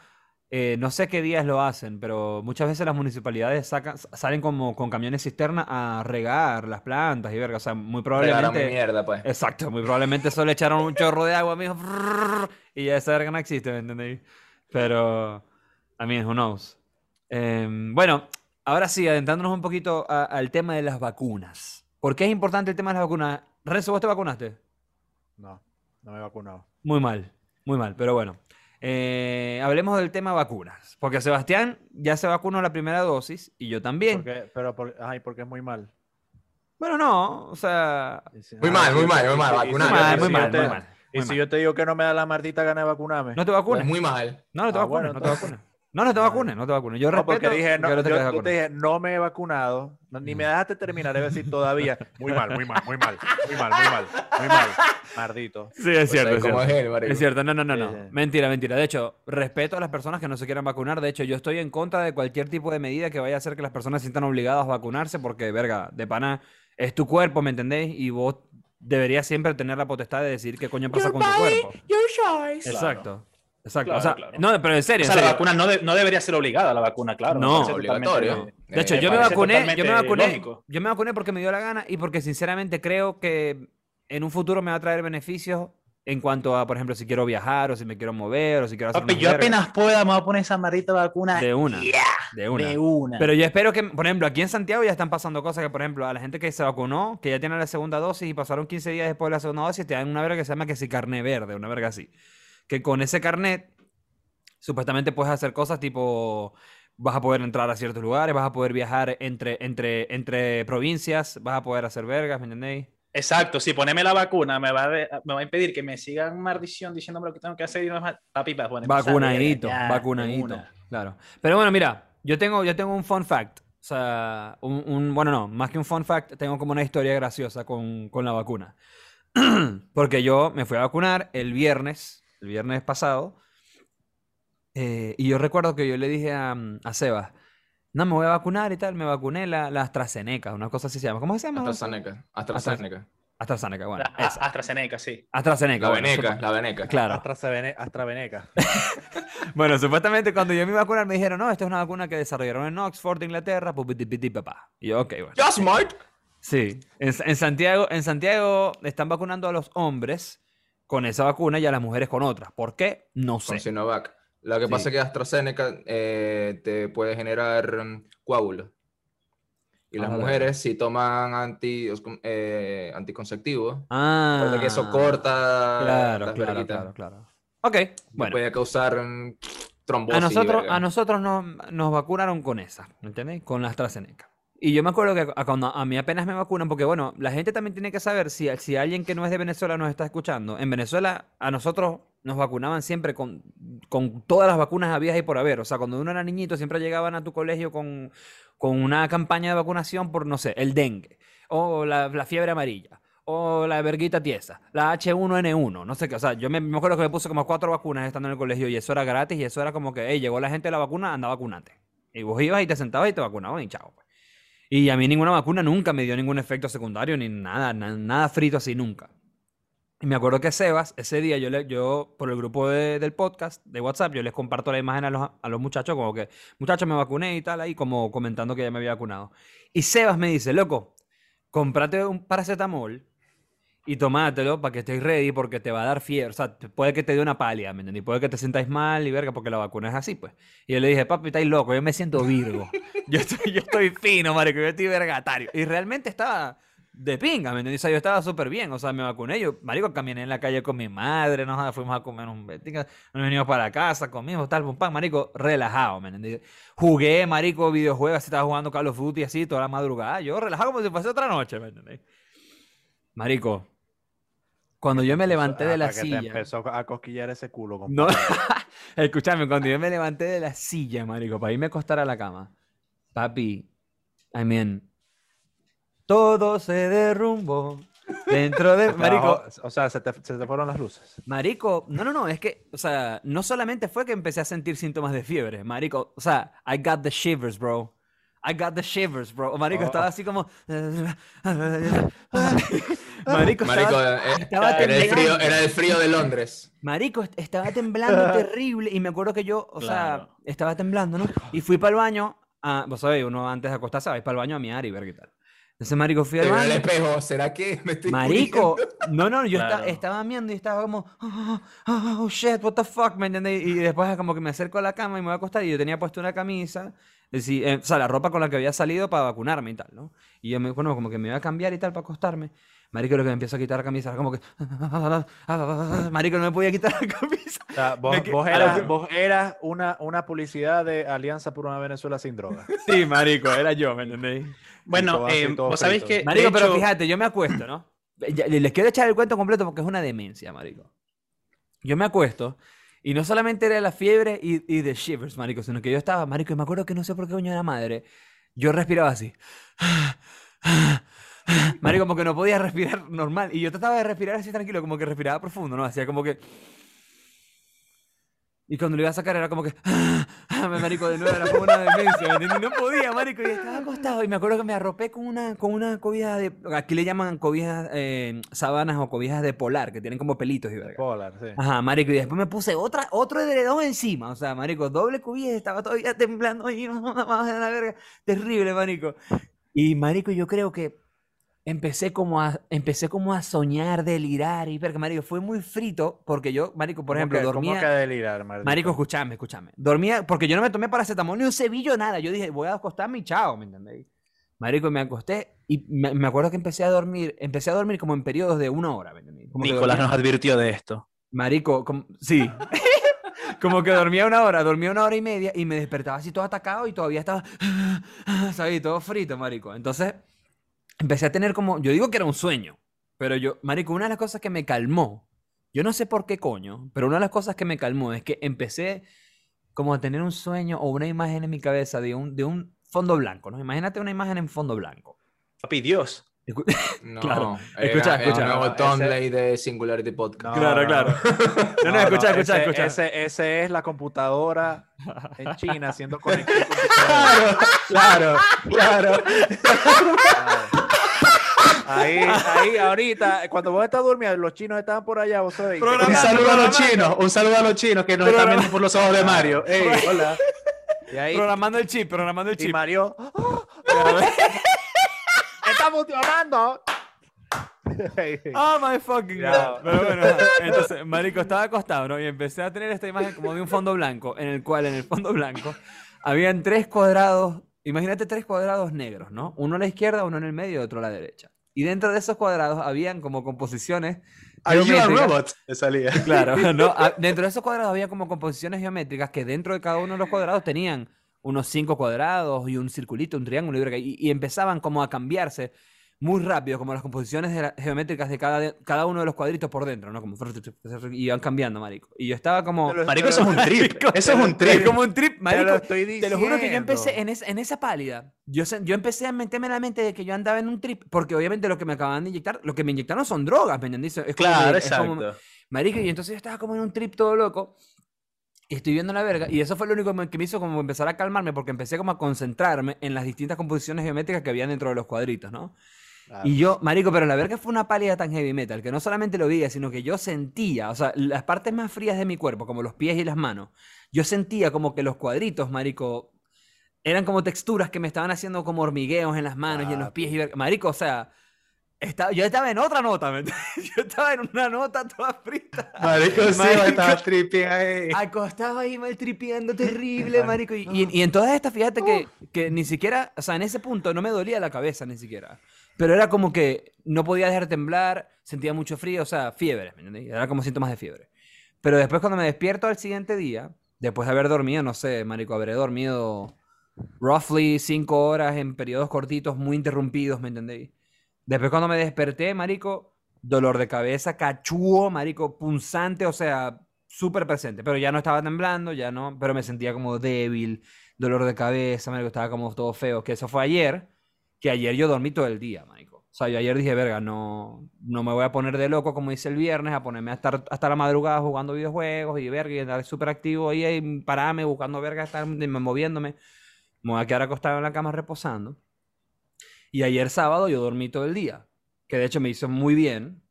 [SPEAKER 1] eh, no sé qué días lo hacen, pero muchas veces las municipalidades sacan, salen como con camiones cisterna a regar las plantas y verga. O sea, muy
[SPEAKER 2] regaron mi
[SPEAKER 1] probablemente.
[SPEAKER 2] mierda, pues.
[SPEAKER 1] Exacto, muy probablemente solo echaron un chorro de agua, mijo, y ya esa verga no existe, ¿me entendéis? Pero, I mean, who knows. Em, bueno, ahora sí, adentrándonos un poquito a- al tema de las vacunas. ¿Por qué es importante el tema de las vacunas? Renzo, ¿vos te vacunaste?
[SPEAKER 4] No, no me he vacunado.
[SPEAKER 1] Muy mal, muy mal, pero bueno. Eh, hablemos del tema vacunas. Porque Sebastián ya se vacunó la primera dosis y yo también.
[SPEAKER 4] Porque, pero, por, ay, porque es muy mal.
[SPEAKER 1] Bueno, no, o sea.
[SPEAKER 2] Muy mal, muy mal, muy mal, vacunar,
[SPEAKER 1] Muy mal, muy mal,
[SPEAKER 4] te-
[SPEAKER 1] muy mal.
[SPEAKER 4] Y si yo te digo que no me da la maldita gana de vacunarme.
[SPEAKER 1] No te vacunes.
[SPEAKER 2] Pues muy mal.
[SPEAKER 1] No, no te
[SPEAKER 4] Ah,
[SPEAKER 1] vacunes,
[SPEAKER 4] bueno,
[SPEAKER 1] no te vacunes. No, no te vacunes, no te vacunes. Yo
[SPEAKER 4] No,
[SPEAKER 1] respeto
[SPEAKER 4] porque dije, no,
[SPEAKER 1] te
[SPEAKER 4] yo, te dije, no me he vacunado, no, ni me dejaste terminar, debe decir todavía. Muy mal, muy mal, muy mal, muy mal, muy mal, muy mal. Mardito.
[SPEAKER 1] Sí, es cierto,
[SPEAKER 2] Pues,
[SPEAKER 1] es
[SPEAKER 2] como
[SPEAKER 1] cierto.
[SPEAKER 2] es él, marico.
[SPEAKER 1] Es cierto, no, no, no, no.
[SPEAKER 4] Sí, sí.
[SPEAKER 1] Mentira, mentira. De hecho, respeto a las personas que no se quieran vacunar. De hecho, yo estoy en contra de cualquier tipo de medida que vaya a hacer que las personas se sientan obligadas a vacunarse porque, verga, de pana, es tu cuerpo, ¿me entendéis? Y vos deberías siempre tener la potestad de decir qué coño pasa con tu cuerpo. Exacto. Exacto.
[SPEAKER 3] Claro,
[SPEAKER 1] o sea,
[SPEAKER 3] claro.
[SPEAKER 1] no, pero en
[SPEAKER 3] O
[SPEAKER 1] serio, en
[SPEAKER 3] sea, la vacuna no, de- no debería ser obligada, la vacuna, claro.
[SPEAKER 1] No,
[SPEAKER 2] obligatorio.
[SPEAKER 1] De hecho,
[SPEAKER 2] Eh,
[SPEAKER 1] yo me vacuné, yo me vacuné,
[SPEAKER 3] lógico.
[SPEAKER 1] yo me vacuné porque me dio la gana y porque sinceramente creo que en un futuro me va a traer beneficios en cuanto a, por ejemplo, si quiero viajar o si me quiero mover o si quiero hacer
[SPEAKER 3] Papi, yo
[SPEAKER 1] vergas.
[SPEAKER 3] apenas pueda me voy a poner esa maldita vacuna.
[SPEAKER 1] De una, de una.
[SPEAKER 3] De una.
[SPEAKER 1] Pero yo espero que, por ejemplo, aquí en Santiago ya están pasando cosas que, por ejemplo, a la gente que se vacunó, que ya tiene la segunda dosis y pasaron 15 días después de la segunda dosis, te dan una verga que se llama que si carnet verde, una verga así. Que con ese carnet, supuestamente puedes hacer cosas tipo vas a poder entrar a ciertos lugares, vas a poder viajar entre, entre, entre provincias, vas a poder hacer vergas, ¿me entendéis?
[SPEAKER 3] Exacto, si poneme la vacuna me va, a de- me va a impedir que me sigan maldición diciéndome lo que tengo que hacer y no es más- papi, va a ponerme esa
[SPEAKER 1] Vacunadito,
[SPEAKER 3] ya,
[SPEAKER 1] vacunadito.
[SPEAKER 3] una.
[SPEAKER 1] Claro. Pero bueno, mira, yo tengo, yo tengo un fun fact. O sea, un, un- bueno, no, más que un fun fact, tengo como una historia graciosa con, con la vacuna. Porque yo me fui a vacunar el viernes, el viernes pasado, eh, y yo recuerdo que yo le dije a, a Sebas, no, me voy a vacunar y tal, me vacuné la, la AstraZeneca, una cosa así se llama. ¿Cómo se llama?
[SPEAKER 2] AstraZeneca. AstraZeneca.
[SPEAKER 1] AstraZeneca, bueno,
[SPEAKER 3] La- a-
[SPEAKER 1] esa.
[SPEAKER 3] AstraZeneca, sí.
[SPEAKER 1] AstraZeneca,
[SPEAKER 2] La
[SPEAKER 1] bueno,
[SPEAKER 2] veneca, la veneca.
[SPEAKER 1] Claro.
[SPEAKER 4] AstraZene- AstraVeneca.
[SPEAKER 1] Bueno, supuestamente cuando yo me iba a vacunar me dijeron, no, esta es una vacuna que desarrollaron en Oxford, Inglaterra, papá. Y yo, ok, bueno.
[SPEAKER 2] Ya smart.
[SPEAKER 1] Sí, en, en Santiago, en Santiago están vacunando a los hombres con esa vacuna y a las mujeres con otra. ¿Por qué? No sé.
[SPEAKER 2] Con Sinovac. Lo que
[SPEAKER 1] Sí.
[SPEAKER 2] pasa es que AstraZeneca eh, te puede generar mm, coágulos. Y
[SPEAKER 1] Ah,
[SPEAKER 2] las
[SPEAKER 1] vale.
[SPEAKER 2] mujeres, si toman anti, eh, anticonceptivos,
[SPEAKER 1] Ah,
[SPEAKER 2] que eso corta
[SPEAKER 1] Claro,
[SPEAKER 2] las
[SPEAKER 1] claro, claro, claro. Ok, bueno.
[SPEAKER 2] Puede causar mm, trombosis.
[SPEAKER 1] A nosotros, a nosotros nos, nos vacunaron con esa, ¿me entiendes? Con la AstraZeneca. Y yo me acuerdo que a, cuando a mí apenas me vacunan, porque bueno, la gente también tiene que saber si, si alguien que no es de Venezuela nos está escuchando. En Venezuela a nosotros nos vacunaban siempre con, con todas las vacunas habidas y por haber. O sea, cuando uno era niñito siempre llegaban a tu colegio con, con una campaña de vacunación por, no sé, el dengue, o la, fiebre amarilla, o la verguita tiesa, la H1N1, no sé qué. O sea, yo me, me acuerdo que me puse como cuatro vacunas estando en el colegio y eso era gratis y eso era como que, hey, llegó la gente de la vacuna, anda vacunante. Y vos ibas y te sentabas y te vacunaban y chao. Y a mí ninguna vacuna nunca me dio ningún efecto secundario ni nada, na- nada frito así nunca. Y me acuerdo que Sebas, ese día yo, le, yo por el grupo de- del podcast de WhatsApp, yo les comparto la imagen a los, a los muchachos, como que, muchachos, me vacuné y tal, ahí como comentando que ya me había vacunado. Y Sebas me dice, loco, cómprate un paracetamol y tomátelo para que estés ready porque te va a dar fiebre. O sea, puede que te dé una pálida, ¿me entendí? Puede que te sientáis mal y verga porque la vacuna es así, pues. Y yo le dije, papi, estáis loco, yo me siento virgo. yo, estoy, yo estoy fino, marico, yo estoy vergatario. Y realmente estaba de pinga, ¿me entendí? O sea, yo estaba súper bien, o sea, me vacuné. Yo, marico, caminé en la calle con mi madre, nos fuimos a comer un betica, nos venimos para casa, comimos tal, pum, pam, marico, relajado, ¿me entendí? Jugué, marico, videojuegos, así estaba jugando Call of Duty así toda la madrugada. Yo relajado como si fuese otra noche, ¿me entendí? Marico, cuando yo me levanté de la
[SPEAKER 4] Hasta que te
[SPEAKER 1] silla.
[SPEAKER 4] empezó a cosquillar ese culo.
[SPEAKER 1] No,
[SPEAKER 4] compadre.
[SPEAKER 1] escúchame, cuando yo me levanté de la silla, marico, para irme a acostar a la cama, papi, I mean, todo se derrumbó dentro de, marico,
[SPEAKER 4] o sea, se te, se te fueron las luces.
[SPEAKER 1] marico, no, no, no, es que, o sea, no solamente fue que empecé a sentir síntomas de fiebre, marico, o sea, I got the shivers, bro. I got the shivers, bro. Marico,
[SPEAKER 4] Oh.
[SPEAKER 1] estaba así como. Marico,
[SPEAKER 2] Marico,
[SPEAKER 1] estaba,
[SPEAKER 2] eh,
[SPEAKER 1] estaba
[SPEAKER 2] era, el frío,
[SPEAKER 1] temblando.
[SPEAKER 2] era el frío de Londres.
[SPEAKER 1] Marico, est- estaba temblando terrible y me acuerdo que yo, o sea,
[SPEAKER 3] Claro.
[SPEAKER 1] estaba temblando, ¿no? Y fui para el baño, a, vos sabéis, uno antes de acostarse va para el baño a miar y ver qué tal. Entonces, marico, fui al
[SPEAKER 2] Te veo en el
[SPEAKER 1] baño.
[SPEAKER 2] espejo. ¿Será que me estoy
[SPEAKER 1] Marico,
[SPEAKER 2] muriendo?
[SPEAKER 1] no, no, yo
[SPEAKER 3] Claro.
[SPEAKER 1] estaba miando y estaba como, oh, oh, oh, shit, what the fuck, ¿me entiendes? Y después como que me acerco a la cama y me voy a acostar y yo tenía puesto una camisa, es decir, eh, o sea, la ropa con la que había salido para vacunarme y tal, ¿no? Y yo me, bueno, como que me iba a cambiar y tal para acostarme. Marico, lo que me empiezo a quitar la camisa era como que, marico, no me podía quitar la camisa.
[SPEAKER 4] O sea, vos,
[SPEAKER 1] Me que-
[SPEAKER 4] vos eras,
[SPEAKER 1] que-
[SPEAKER 4] vos eras una, una publicidad de Alianza por una Venezuela sin droga.
[SPEAKER 1] Sí, marico, era yo, ¿me entendéis?
[SPEAKER 3] Bueno, eh, vos sabéis que.
[SPEAKER 1] Marico, pero
[SPEAKER 3] hecho-
[SPEAKER 1] fíjate, yo me acuesto, ¿no? Ya- Les quiero echar el cuento completo porque es una demencia, marico. Yo me acuesto y no solamente era la fiebre y, y de shivers, marico, sino que yo estaba, marico, y me acuerdo que no sé por qué coño era madre. Yo respiraba así. Marico, como que no podía respirar normal. Y yo trataba de respirar así tranquilo, como que respiraba profundo, ¿no? Hacía como que... Y cuando lo iba a sacar era como que... Marico, de nuevo era como una demencia, ¿me? No podía, marico, y estaba acostado. Y me acuerdo que me arropé con una, con una cobija de... Aquí le llaman cobijas, eh, sábanas o cobijas de polar, que tienen como pelitos y verga.
[SPEAKER 4] Polar, sí.
[SPEAKER 1] Ajá, marico, y después me puse otra, otro edredón encima, o sea, marico, doble cubilla, estaba todavía temblando y no, vamos a la verga, terrible, marico. Y marico, yo creo que empecé como a, empecé como a soñar, delirar y verga, marico, fue muy frito porque yo, marico, por
[SPEAKER 4] ¿Cómo
[SPEAKER 1] ejemplo,
[SPEAKER 4] que-
[SPEAKER 1] dormía...
[SPEAKER 4] ¿Cómo que delirar, maldito?
[SPEAKER 1] Marico, escúchame, escúchame. Dormía, porque yo no me tomé paracetamol ni un cebillo, nada. Yo dije, voy a acostarme y chao, ¿me entendéis? Marico, me acosté y me, me acuerdo que empecé a dormir, empecé a dormir como en periodos de una hora, ¿me entendéis? Como que
[SPEAKER 3] Nicolás nos advirtió de esto.
[SPEAKER 1] Marico, como- sí. como que dormía una hora, dormía una hora y media y me despertaba así todo atacado y todavía estaba, ¿sabes? Todo frito, marico. Entonces, empecé a tener como, yo digo que era un sueño, pero yo, marico, una de las cosas que me calmó, yo no sé por qué coño, pero una de las cosas que me calmó es que empecé como a tener un sueño o una imagen en mi cabeza de un, de un fondo blanco, ¿no? Imagínate una imagen en fondo blanco.
[SPEAKER 3] Papi, Dios.
[SPEAKER 1] Escu-
[SPEAKER 2] No,
[SPEAKER 1] Claro.
[SPEAKER 2] era
[SPEAKER 1] Escucha,
[SPEAKER 2] el
[SPEAKER 1] escucha.
[SPEAKER 2] nuevo
[SPEAKER 4] No,
[SPEAKER 2] thumbnail de Singularity Podcast.
[SPEAKER 1] Claro, claro. No, no, escucha, escucha,
[SPEAKER 4] ese,
[SPEAKER 1] escucha.
[SPEAKER 4] Ese, ese es la computadora en China haciendo conexión. con tu cerebro.
[SPEAKER 3] Claro, claro.
[SPEAKER 4] Ahí, ahí, ahorita, cuando vos estás durmiendo, los chinos estaban por allá, vos sabés.
[SPEAKER 1] Programa-
[SPEAKER 3] Un saludo a los chinos, un saludo a los chinos que nos están viendo por los ojos de Mario. Ey, hola.
[SPEAKER 4] Y ahí,
[SPEAKER 1] Programando el chip, programando el
[SPEAKER 4] y
[SPEAKER 1] chip.
[SPEAKER 4] Mario, ¡está funcionando!
[SPEAKER 1] Oh my fucking god. Pero bueno, entonces, marico, estaba acostado, ¿no? Y empecé a tener esta imagen como de un fondo blanco, en el cual en el fondo blanco habían tres cuadrados, imagínate tres cuadrados negros, ¿no? Uno a la izquierda, uno en el medio y otro a la derecha. Y dentro de esos cuadrados habían como composiciones
[SPEAKER 3] Are you a robot? Salía.
[SPEAKER 1] Claro, ¿no? Ah, Dentro de esos cuadrados había como composiciones geométricas que dentro de cada uno de los cuadrados tenían unos cinco cuadrados y un circulito, un triángulo, y, y empezaban como a cambiarse muy rápido, como las composiciones de la- geométricas de cada, de- cada uno de los cuadritos por dentro, ¿no? Como y iban cambiando, marico. Y yo estaba como...
[SPEAKER 4] Te lo-
[SPEAKER 3] Marico, eso es un trip. Eso es un
[SPEAKER 1] Es
[SPEAKER 3] trip.
[SPEAKER 1] como un trip,
[SPEAKER 4] Te
[SPEAKER 1] marico.
[SPEAKER 4] lo estoy
[SPEAKER 1] Te lo juro que yo empecé
[SPEAKER 4] diciendo.
[SPEAKER 1] en, es- en esa pálida. Yo, yo empecé a meterme en la mente de que yo andaba en un trip, porque obviamente lo que me acaban de inyectar, lo que me inyectaron son drogas, ¿me entendés? Es como
[SPEAKER 3] Claro,
[SPEAKER 1] que- es como-
[SPEAKER 3] exacto.
[SPEAKER 1] Marico, y entonces yo estaba como en un trip todo loco. Y estoy viendo la verga. Y eso fue lo único que me- que me hizo como empezar a calmarme porque empecé como a concentrarme en las distintas composiciones geométricas que había dentro de los cuadritos, ¿no?
[SPEAKER 4] Claro.
[SPEAKER 1] Y yo, marico, pero la verga fue una pálida tan heavy metal que no solamente lo veía, sino que yo sentía, o sea, las partes más frías de mi cuerpo, como los pies y las manos, yo sentía como que los cuadritos, marico, eran como texturas que me estaban haciendo como hormigueos en las manos y en los pies y. Marico, o sea, estaba, yo estaba en otra nota, ¿me entiendes? Yo estaba en una nota toda frita.
[SPEAKER 3] Marico, sí,
[SPEAKER 1] Marico.
[SPEAKER 3] estaba tripping ahí.
[SPEAKER 1] Acostado ahí mal tripeando terrible, marico. Y, y- y en todas estas, fíjate que, que ni siquiera, o sea, en ese punto no me dolía la cabeza ni siquiera. Pero era como que no podía dejar de temblar, sentía mucho frío, o sea, fiebre, ¿me entendés? Era como síntomas de fiebre. Pero después cuando me despierto al siguiente día, después de haber dormido, no sé, marico, habré dormido roughly cinco horas en periodos cortitos, muy interrumpidos, ¿me entendéis? Después cuando me desperté, marico, dolor de cabeza, cachúo, marico, punzante, o sea, súper presente. Pero ya no estaba temblando, ya no, pero me sentía como débil, dolor de cabeza, marico, estaba como todo feo. Que eso fue ayer, que ayer yo dormí todo el día, marico. O sea, yo ayer dije, verga, no, no me voy a poner de loco como hice el viernes, a ponerme a estar hasta la madrugada jugando videojuegos y verga, y andar súper activo ahí, ahí, pararme, buscando verga, estar moviéndome. Me voy a quedar acostado en la cama reposando. Y ayer sábado yo dormí todo el día, que de hecho me hizo muy bien,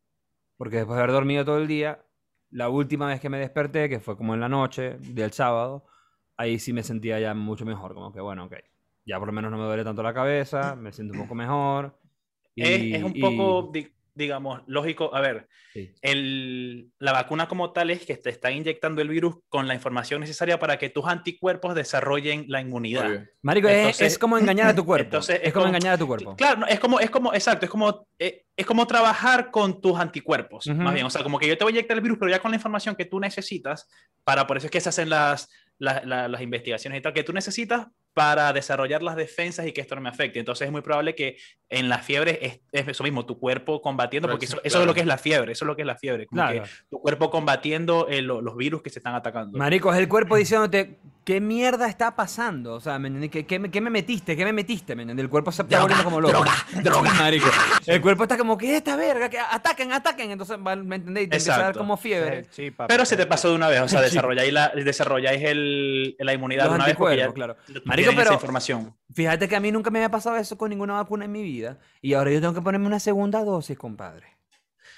[SPEAKER 1] porque después de haber dormido todo el día, la última vez que me desperté, que fue como en la noche del sábado, ahí sí me sentía ya mucho mejor, como que bueno, ok, ya por lo menos no me duele tanto la cabeza, me siento un poco mejor.
[SPEAKER 3] Es,
[SPEAKER 1] y-
[SPEAKER 3] es un poco, digamos, lógico. A ver,
[SPEAKER 1] sí.
[SPEAKER 3] el, la vacuna como tal es que te está inyectando el virus con la información necesaria para que tus anticuerpos desarrollen la inmunidad.
[SPEAKER 1] Marico, es-
[SPEAKER 3] Entonces-
[SPEAKER 1] es, como engañar a tu cuerpo.
[SPEAKER 3] entonces
[SPEAKER 1] es,
[SPEAKER 3] es
[SPEAKER 1] como
[SPEAKER 3] como-
[SPEAKER 1] engañar a tu cuerpo.
[SPEAKER 3] Claro, no, es como, es como, exacto, es como, eh, es como trabajar con tus anticuerpos,
[SPEAKER 1] Ujú.
[SPEAKER 3] más bien. O sea, como que yo te voy a inyectar el virus, pero ya con la información que tú necesitas, para, por eso es que se hacen las, las, la- las investigaciones y tal, que tú necesitas para desarrollar las defensas y que esto no me afecte. Entonces es muy probable que en la fiebre es, es eso mismo, tu cuerpo combatiendo, porque eso, eso es lo que es la fiebre, eso es lo que es la fiebre, como
[SPEAKER 1] Claro.
[SPEAKER 3] que tu cuerpo combatiendo eh, lo- los virus que se están atacando.
[SPEAKER 1] Marico, es el cuerpo diciéndote, ¿qué mierda está pasando? O sea, ¿me entiendes? ¿Qué, qué, me- qué me metiste? ¿Qué me metiste? ¿Me entiendes? El cuerpo se está volviendo como loco.
[SPEAKER 3] droga, droga.
[SPEAKER 1] Marico. El cuerpo está como, ¿qué es esta verga? Que ataquen, ataquen. Entonces, ¿me entendéis? Te empieza a dar
[SPEAKER 3] Exacto.
[SPEAKER 1] como fiebre.
[SPEAKER 4] Sí, papi,
[SPEAKER 3] Pero se te pasó de una vez, o sea, desarrolláis la, desarrolláis el, la inmunidad de una vez porque ya
[SPEAKER 1] anticuerpos, claro. Marico,
[SPEAKER 3] esa
[SPEAKER 1] pero-
[SPEAKER 3] información.
[SPEAKER 1] Fíjate que a mí nunca me había pasado eso con ninguna vacuna en mi vida. Y ahora yo tengo que ponerme una segunda dosis, compadre.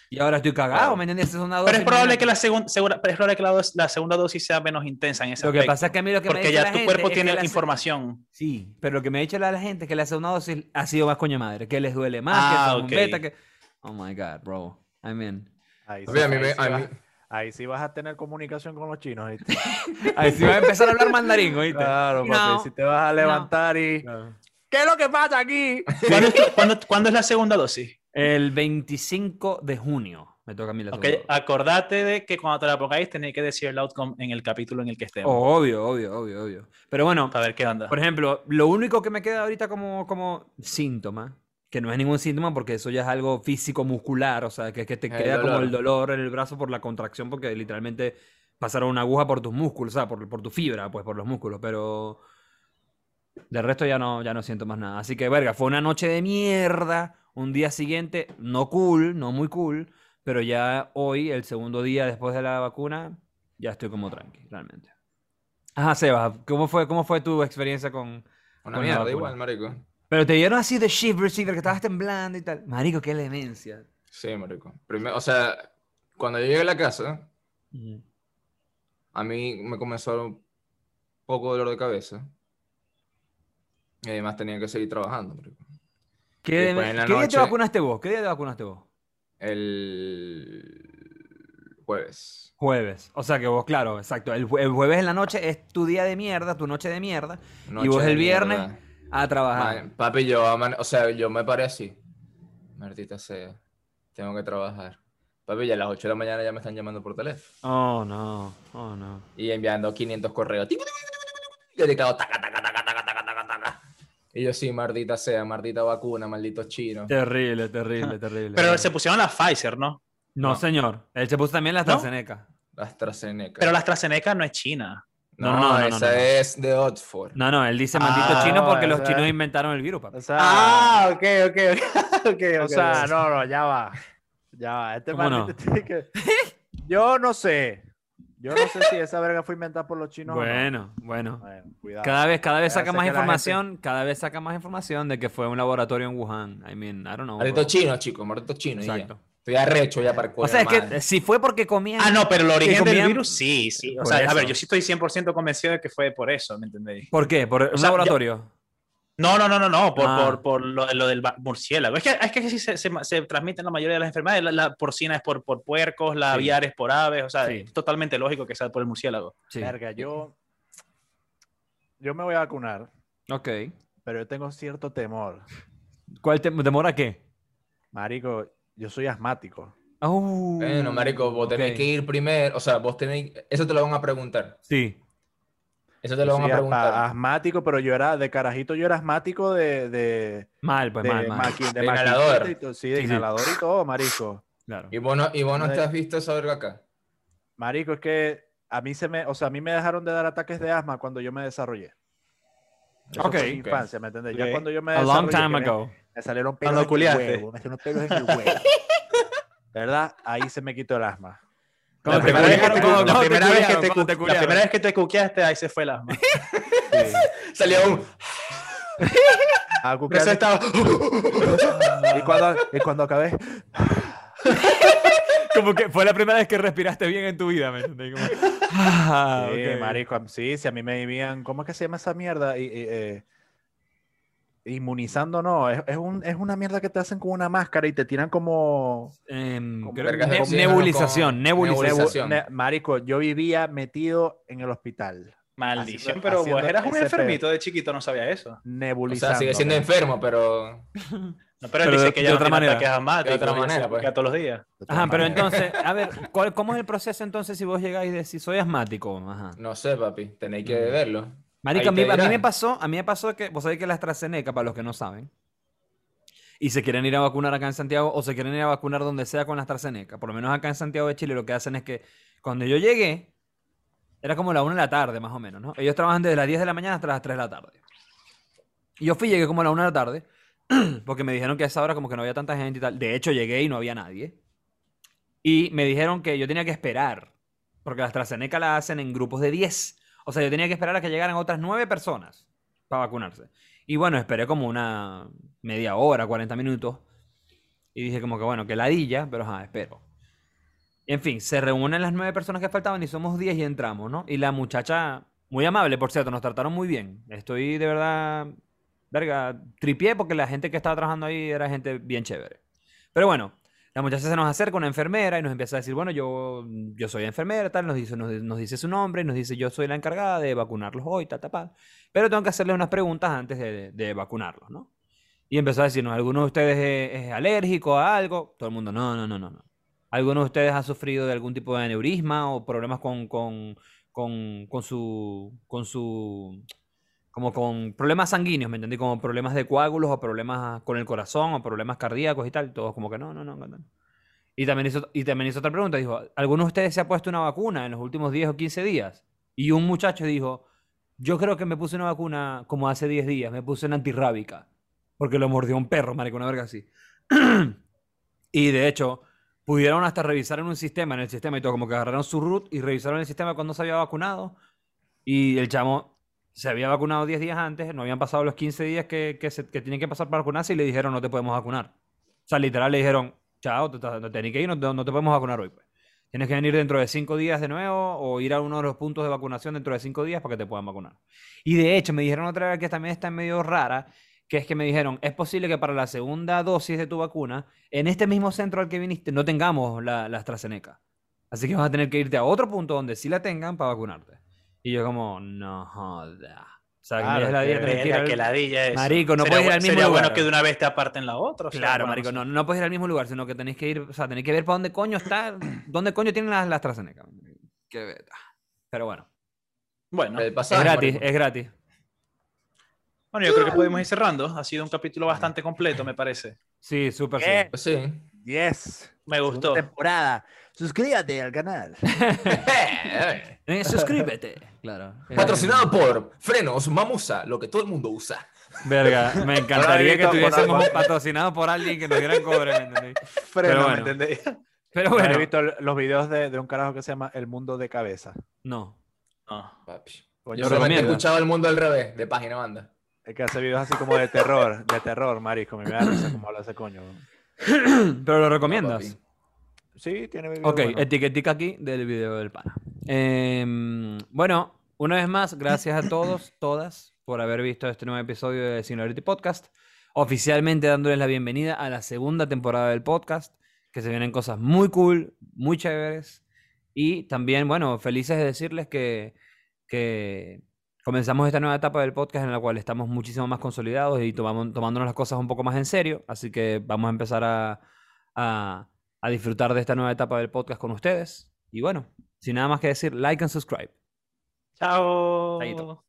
[SPEAKER 1] Y ahora estoy cagado. ¿me entiendes? Es una
[SPEAKER 3] Pero
[SPEAKER 1] dosis,
[SPEAKER 3] es probable que la, segun- segura- pero es probable que la, dos- la segunda dosis sea menos intensa en ese
[SPEAKER 1] Lo que
[SPEAKER 3] aspecto,
[SPEAKER 1] pasa es que a mí lo que me
[SPEAKER 3] porque
[SPEAKER 1] dice
[SPEAKER 3] ya
[SPEAKER 1] la
[SPEAKER 3] tu
[SPEAKER 1] gente
[SPEAKER 3] cuerpo
[SPEAKER 1] que
[SPEAKER 3] tiene
[SPEAKER 1] la se-
[SPEAKER 3] información.
[SPEAKER 1] Sí, pero lo que me ha dicho la la gente es que la segunda dosis ha sido más coño madre, que les duele más,
[SPEAKER 3] Ah,
[SPEAKER 1] que son un
[SPEAKER 3] ok.
[SPEAKER 1] beta, que... Oh my God, bro. I mean...
[SPEAKER 4] Ahí
[SPEAKER 2] a mí me-
[SPEAKER 4] sí
[SPEAKER 2] a
[SPEAKER 4] vas-
[SPEAKER 2] mí-
[SPEAKER 4] ahí sí vas a tener comunicación con los chinos. ¿viste?
[SPEAKER 1] Ahí sí va a empezar a hablar mandarín, ¿oíste?
[SPEAKER 4] Claro, papi.
[SPEAKER 1] No,
[SPEAKER 4] si te vas a levantar y. ¿Qué es lo que pasa aquí?
[SPEAKER 3] ¿Cuándo, es tu- cuándo- cuándo es la segunda dosis?
[SPEAKER 1] El 25 de junio. Me toca a mí la
[SPEAKER 3] Ok,
[SPEAKER 1] segunda dosis.
[SPEAKER 3] acordate de que cuando te la pongáis tenéis que decir el outcome en el capítulo en el que estemos.
[SPEAKER 1] Obvio, obvio, obvio, obvio. Pero bueno,
[SPEAKER 3] Para ver qué onda.
[SPEAKER 1] por ejemplo, lo único que me queda ahorita como, como síntoma, que no es ningún síntoma porque eso ya es algo físico muscular, o sea, que es que te
[SPEAKER 2] El
[SPEAKER 1] queda como el dolor en el brazo por la contracción porque literalmente pasaron una aguja por tus músculos, o sea, por, por tu fibra, pues por los músculos, pero del resto ya no, ya no siento más nada. Así que, verga, fue una noche de mierda, un día siguiente, no cool, no muy cool, pero ya hoy, el segundo día después de la vacuna, ya estoy como tranqui, realmente. Ajá, Sebas, ¿cómo fue, cómo fue tu experiencia con...
[SPEAKER 2] Una
[SPEAKER 1] Con
[SPEAKER 2] mierda igual, marico.
[SPEAKER 1] Pero te dieron así de shiver, shiver, que estabas temblando y tal. Marico, qué demencia.
[SPEAKER 2] Sí, marico. Primero, o sea, cuando yo llegué a la casa, a mí me comenzó un poco dolor de cabeza. Y además tenía que seguir trabajando, marico.
[SPEAKER 1] ¿Qué,
[SPEAKER 2] en la
[SPEAKER 1] ¿qué día te
[SPEAKER 2] noche-
[SPEAKER 1] vacunaste vos? ¿Qué día te vacunaste vos?
[SPEAKER 2] El jueves.
[SPEAKER 1] Jueves. O sea que vos, claro, exacto. El, jue- el jueves en la noche es tu día de mierda, tu noche de mierda.
[SPEAKER 2] Noche
[SPEAKER 1] vos el viernes
[SPEAKER 2] mierda.
[SPEAKER 1] a trabajar.
[SPEAKER 2] Papi, yo, o sea, yo me paré así. Maldita sea. Tengo que trabajar. Papi, ya a las 8 de la mañana ya me están llamando por teléfono.
[SPEAKER 1] Oh, no. Oh, no.
[SPEAKER 2] Y enviando 500 correos. Yo taca, taca, taca, taca, taca, taca, taca. Y yo sí, maldita sea, maldita vacuna, malditos chinos.
[SPEAKER 1] Terrible, terrible, terrible.
[SPEAKER 3] Pero se pusieron la Pfizer, ¿no?
[SPEAKER 1] No,
[SPEAKER 2] No.
[SPEAKER 1] señor. Él se puso también la
[SPEAKER 3] ¿No?
[SPEAKER 1] AstraZeneca.
[SPEAKER 2] AstraZeneca.
[SPEAKER 3] Pero la AstraZeneca no es China.
[SPEAKER 2] No,
[SPEAKER 1] No, no, no, no,
[SPEAKER 2] esa
[SPEAKER 1] no.
[SPEAKER 2] es de Oxford.
[SPEAKER 1] No, no, él dice maldito
[SPEAKER 4] Ah,
[SPEAKER 1] chino porque los
[SPEAKER 4] sea-
[SPEAKER 1] chinos inventaron el virus, papi.
[SPEAKER 4] O sea,
[SPEAKER 3] Ah, ok, ok, ok. ok,
[SPEAKER 4] o sea, no, no, ya va. Ya va. Este
[SPEAKER 1] ¿Cómo
[SPEAKER 4] maldito que- Yo no sé. Yo no sé si esa verga fue inventada por los chinos o no.
[SPEAKER 1] Bueno, bueno.
[SPEAKER 4] Cuidado.
[SPEAKER 1] Cada vez, cada vez saca más información, cada vez saca más información de que fue un laboratorio en Wuhan. I mean, I don't know.
[SPEAKER 2] Malditos chinos, chicos, malditos chinos.
[SPEAKER 1] Exacto.
[SPEAKER 2] Estoy arrecho ya para el
[SPEAKER 1] O sea, es que si fue porque comían.
[SPEAKER 3] Ah, no, pero el origen del virus, sí, sí. O sea, a ver, yo sí estoy 100% convencido de que fue por eso, ¿me entendéis?
[SPEAKER 1] ¿Por qué? ¿Por un
[SPEAKER 3] sea, ya-
[SPEAKER 1] laboratorio?
[SPEAKER 3] No, no, no, no, no, por,
[SPEAKER 1] Ah.
[SPEAKER 3] por, por lo, lo del murciélago. Es que, es que sí se, se, se transmiten la mayoría de las enfermedades. La, la porcina es por, por puercos, la
[SPEAKER 1] Sí.
[SPEAKER 3] aviar es por aves, o sea,
[SPEAKER 1] Sí.
[SPEAKER 3] es totalmente lógico que sea por el murciélago.
[SPEAKER 1] Sí.
[SPEAKER 4] Verga, yo. Yo me voy a vacunar,
[SPEAKER 1] Ok.
[SPEAKER 4] pero yo tengo cierto temor.
[SPEAKER 1] ¿Cuál te demora qué?
[SPEAKER 4] Marico, yo soy asmático.
[SPEAKER 1] Uh,
[SPEAKER 2] Bueno, marico, vos tenés
[SPEAKER 1] ok.
[SPEAKER 2] que ir primero. O sea, vos tenés. Eso te lo van a preguntar.
[SPEAKER 1] Sí.
[SPEAKER 2] Eso te lo van a preguntar.
[SPEAKER 4] asmático, pero yo era de carajito, yo era asmático de, de,
[SPEAKER 1] Mal, pues
[SPEAKER 4] de,
[SPEAKER 1] mal, mal.
[SPEAKER 4] maqui- de
[SPEAKER 2] inhalador.
[SPEAKER 4] y todo, Sí, de
[SPEAKER 1] Sí, sí.
[SPEAKER 4] inhalador y todo, marico.
[SPEAKER 1] Claro.
[SPEAKER 2] Y vos no, y vos no te has visto esa verga acá.
[SPEAKER 4] Marico, es que a mí se me, o sea, a mí me dejaron de dar ataques de asma cuando yo me desarrollé. Eso
[SPEAKER 1] Ok.
[SPEAKER 4] fue en mi infancia, ¿me. Ya cuando yo me
[SPEAKER 1] A long time
[SPEAKER 4] me-
[SPEAKER 1] ago.
[SPEAKER 4] Me salieron pelos en el huevo, me salieron pelos en el huevo. ¿Verdad? Ahí se me quitó el asma.
[SPEAKER 3] La primera vez que te la la cuqueaste, ahí se fue el asma.
[SPEAKER 2] Salió un.
[SPEAKER 4] Ah,
[SPEAKER 3] eso estaba...
[SPEAKER 4] y, cuando, y cuando acabé,
[SPEAKER 1] Como que fue la primera vez que respiraste bien en tu vida, ¿me? Como, ah,
[SPEAKER 4] sí,
[SPEAKER 1] ok.
[SPEAKER 4] marico, sí, si a mí me vivían, ¿cómo es que se llama esa mierda? Y, y, eh, inmunizando, no, es, es, un, es una mierda que te hacen con una máscara y te tiran como... Como
[SPEAKER 1] creo que
[SPEAKER 2] vergas de
[SPEAKER 1] ne-
[SPEAKER 2] oxígeno
[SPEAKER 1] nebulización,
[SPEAKER 2] con-
[SPEAKER 1] nebulización.
[SPEAKER 2] Nebulización.
[SPEAKER 4] Ne- marico, yo vivía metido en el hospital,
[SPEAKER 3] Maldición,
[SPEAKER 4] Haciendo-
[SPEAKER 3] pero vos eras un enfermito de chiquito, no sabía eso.
[SPEAKER 2] O
[SPEAKER 4] nebulizando.
[SPEAKER 2] sea, sigue siendo enfermo, pero.
[SPEAKER 3] No, pero él
[SPEAKER 1] Pero
[SPEAKER 3] dice
[SPEAKER 1] de-
[SPEAKER 3] que
[SPEAKER 1] de
[SPEAKER 3] ya no
[SPEAKER 1] otra manera.
[SPEAKER 3] ataques asmáticos,
[SPEAKER 2] De otra manera, pues.
[SPEAKER 3] pica todos los días.
[SPEAKER 1] Ajá, pero entonces, a ver, ¿cuál- ¿cómo es el proceso entonces si vos llegáis y decís, soy asmático? Ajá.
[SPEAKER 2] No sé, papi. Tenéis que
[SPEAKER 1] Mm.
[SPEAKER 2] verlo.
[SPEAKER 1] A mí, a mí me pasó, a mí me pasó que, vos sabés que la AstraZeneca, para los que no saben, y se quieren ir a vacunar acá en Santiago o se quieren ir a vacunar donde sea con la AstraZeneca, por lo menos acá en Santiago de Chile lo que hacen es que cuando yo llegué, era como la 1 de la tarde más o menos, ¿no? Ellos trabajan desde las 10 de la mañana hasta las 3 de la tarde. Y yo fui, llegué como a la 1 de la tarde, porque me dijeron que a esa hora como que no había tanta gente y tal. De hecho, llegué y no había nadie. Y me dijeron que yo tenía que esperar, porque la AstraZeneca la hacen en grupos de 10. O sea, yo tenía que esperar a que llegaran otras 9 personas para vacunarse. Y bueno, esperé como una media hora, 40 minutos. Y dije como que bueno, que ladilla, pero ajá, espero. En fin, se reúnen las 9 personas que faltaban y somos 10 y entramos, ¿no? Y la muchacha, muy amable, por cierto, nos trataron muy bien. Estoy de verdad, verga, tripié porque la gente que estaba trabajando ahí era gente bien chévere. Pero bueno, la muchacha se nos acerca, una enfermera, y nos empieza a decir, bueno, yo, yo soy enfermera, tal, nos dice, nos, dice su nombre, nos dice, yo soy la encargada de vacunarlos hoy, tal, tal, tal. Pero tengo que hacerle unas preguntas antes de, de vacunarlos, ¿no? Y empezó a decirnos, ¿alguno de ustedes es, es alérgico a algo? Todo el mundo, no, no, no, no, no. ¿Alguno de ustedes ha sufrido de algún tipo de aneurisma o problemas con, con, con, con su, con su, como con problemas sanguíneos, ¿me entendí? Como problemas de coágulos o problemas con el corazón o problemas cardíacos y tal. Todos como que no, no, no. no. Y también hizo, y también hizo otra pregunta. Dijo, ¿alguno de ustedes se ha puesto una vacuna en los últimos 10 o 15 días? Y un muchacho dijo, yo creo que me puse una vacuna como hace 10 días. Me puse una antirrábica. Porque lo mordió un perro, marico, una verga así. y de hecho, pudieron hasta revisar en un sistema, en el sistema y todo, como que agarraron su root y revisaron el sistema cuando se había vacunado. Y el chamo se había vacunado 10 días antes, no habían pasado los 15 días que, que, tienen que pasar para vacunarse y le dijeron no te podemos vacunar. O sea, literal le dijeron, chao, te, te, te que ir, no no te podemos vacunar hoy. Pues. Tienes que venir dentro de 5 días de nuevo o ir a uno de los puntos de vacunación dentro de 5 días para que te puedan vacunar. Y de hecho, me dijeron otra vez que también está medio rara, que es que me dijeron, es posible que para la segunda dosis de tu vacuna, en este mismo centro al que viniste, no tengamos la, la AstraZeneca. Así que vas a tener que irte a otro punto donde sí la tengan para vacunarte. Y yo como, no joda. O sea, que
[SPEAKER 4] Claro,
[SPEAKER 1] la
[SPEAKER 4] que
[SPEAKER 3] ladilla eso.
[SPEAKER 1] Marico, no
[SPEAKER 3] Sería
[SPEAKER 1] puedes ir al mismo
[SPEAKER 3] Sería bueno
[SPEAKER 1] lugar.
[SPEAKER 3] que de una vez te aparten la otra. o sea,
[SPEAKER 1] Claro,
[SPEAKER 3] bueno,
[SPEAKER 1] marico,
[SPEAKER 3] no
[SPEAKER 1] no, puedes ir al mismo lugar, sino que tenéis que ir, o sea, tenéis que ver para dónde coño está, dónde coño tienen las la AstraZeneca. Qué beta. Pero bueno,
[SPEAKER 3] Bueno,
[SPEAKER 2] El
[SPEAKER 1] es gratis,
[SPEAKER 2] marico.
[SPEAKER 1] es gratis.
[SPEAKER 3] bueno, yo creo que podemos ir cerrando. Ha sido un capítulo bastante completo, me parece.
[SPEAKER 1] Sí, súper sí.
[SPEAKER 2] Sí.
[SPEAKER 4] Yes.
[SPEAKER 3] Me
[SPEAKER 4] Segunda
[SPEAKER 3] gustó.
[SPEAKER 4] temporada. Suscríbete al canal.
[SPEAKER 1] Eh, suscríbete. Claro.
[SPEAKER 2] Patrocinado por Frenos Mamusa, lo que todo el mundo usa.
[SPEAKER 1] Verga, me encantaría que estuviésemos
[SPEAKER 4] por-
[SPEAKER 1] patrocinados por alguien que nos dieran cobre, ¿me entendéis?
[SPEAKER 4] Freno,
[SPEAKER 1] bueno.
[SPEAKER 4] ¿me entendéis?
[SPEAKER 1] Pero
[SPEAKER 4] Bueno, He visto los videos de, de un carajo que se llama El Mundo de Cabeza.
[SPEAKER 1] no.
[SPEAKER 3] No.
[SPEAKER 2] Papi.
[SPEAKER 4] Coño,
[SPEAKER 2] Yo
[SPEAKER 1] ¿Lo
[SPEAKER 2] solamente he escuchado el mundo al revés, de página banda.
[SPEAKER 4] el que hace videos así como de terror, de terror, marisco. Me da risa como habla ese coño.
[SPEAKER 1] Pero lo recomiendas.
[SPEAKER 4] Sí, tiene videos
[SPEAKER 1] Ok,
[SPEAKER 4] buenos.
[SPEAKER 1] etiquetica aquí del video del pana. Em, bueno, una vez más, gracias a todos, todas, por haber visto este nuevo episodio de Singularity Podcast. Oficialmente dándoles la bienvenida a la segunda temporada del podcast, que se vienen cosas muy cool, muy chéveres. Y también, bueno, felices de decirles que, que comenzamos esta nueva etapa del podcast en la cual estamos muchísimo más consolidados y tomamos, tomándonos las cosas un poco más en serio. Así que vamos a empezar a, a, a disfrutar de esta nueva etapa del podcast con ustedes. Y bueno, sin nada más que decir, like and subscribe.
[SPEAKER 3] Chao.
[SPEAKER 1] Chaito.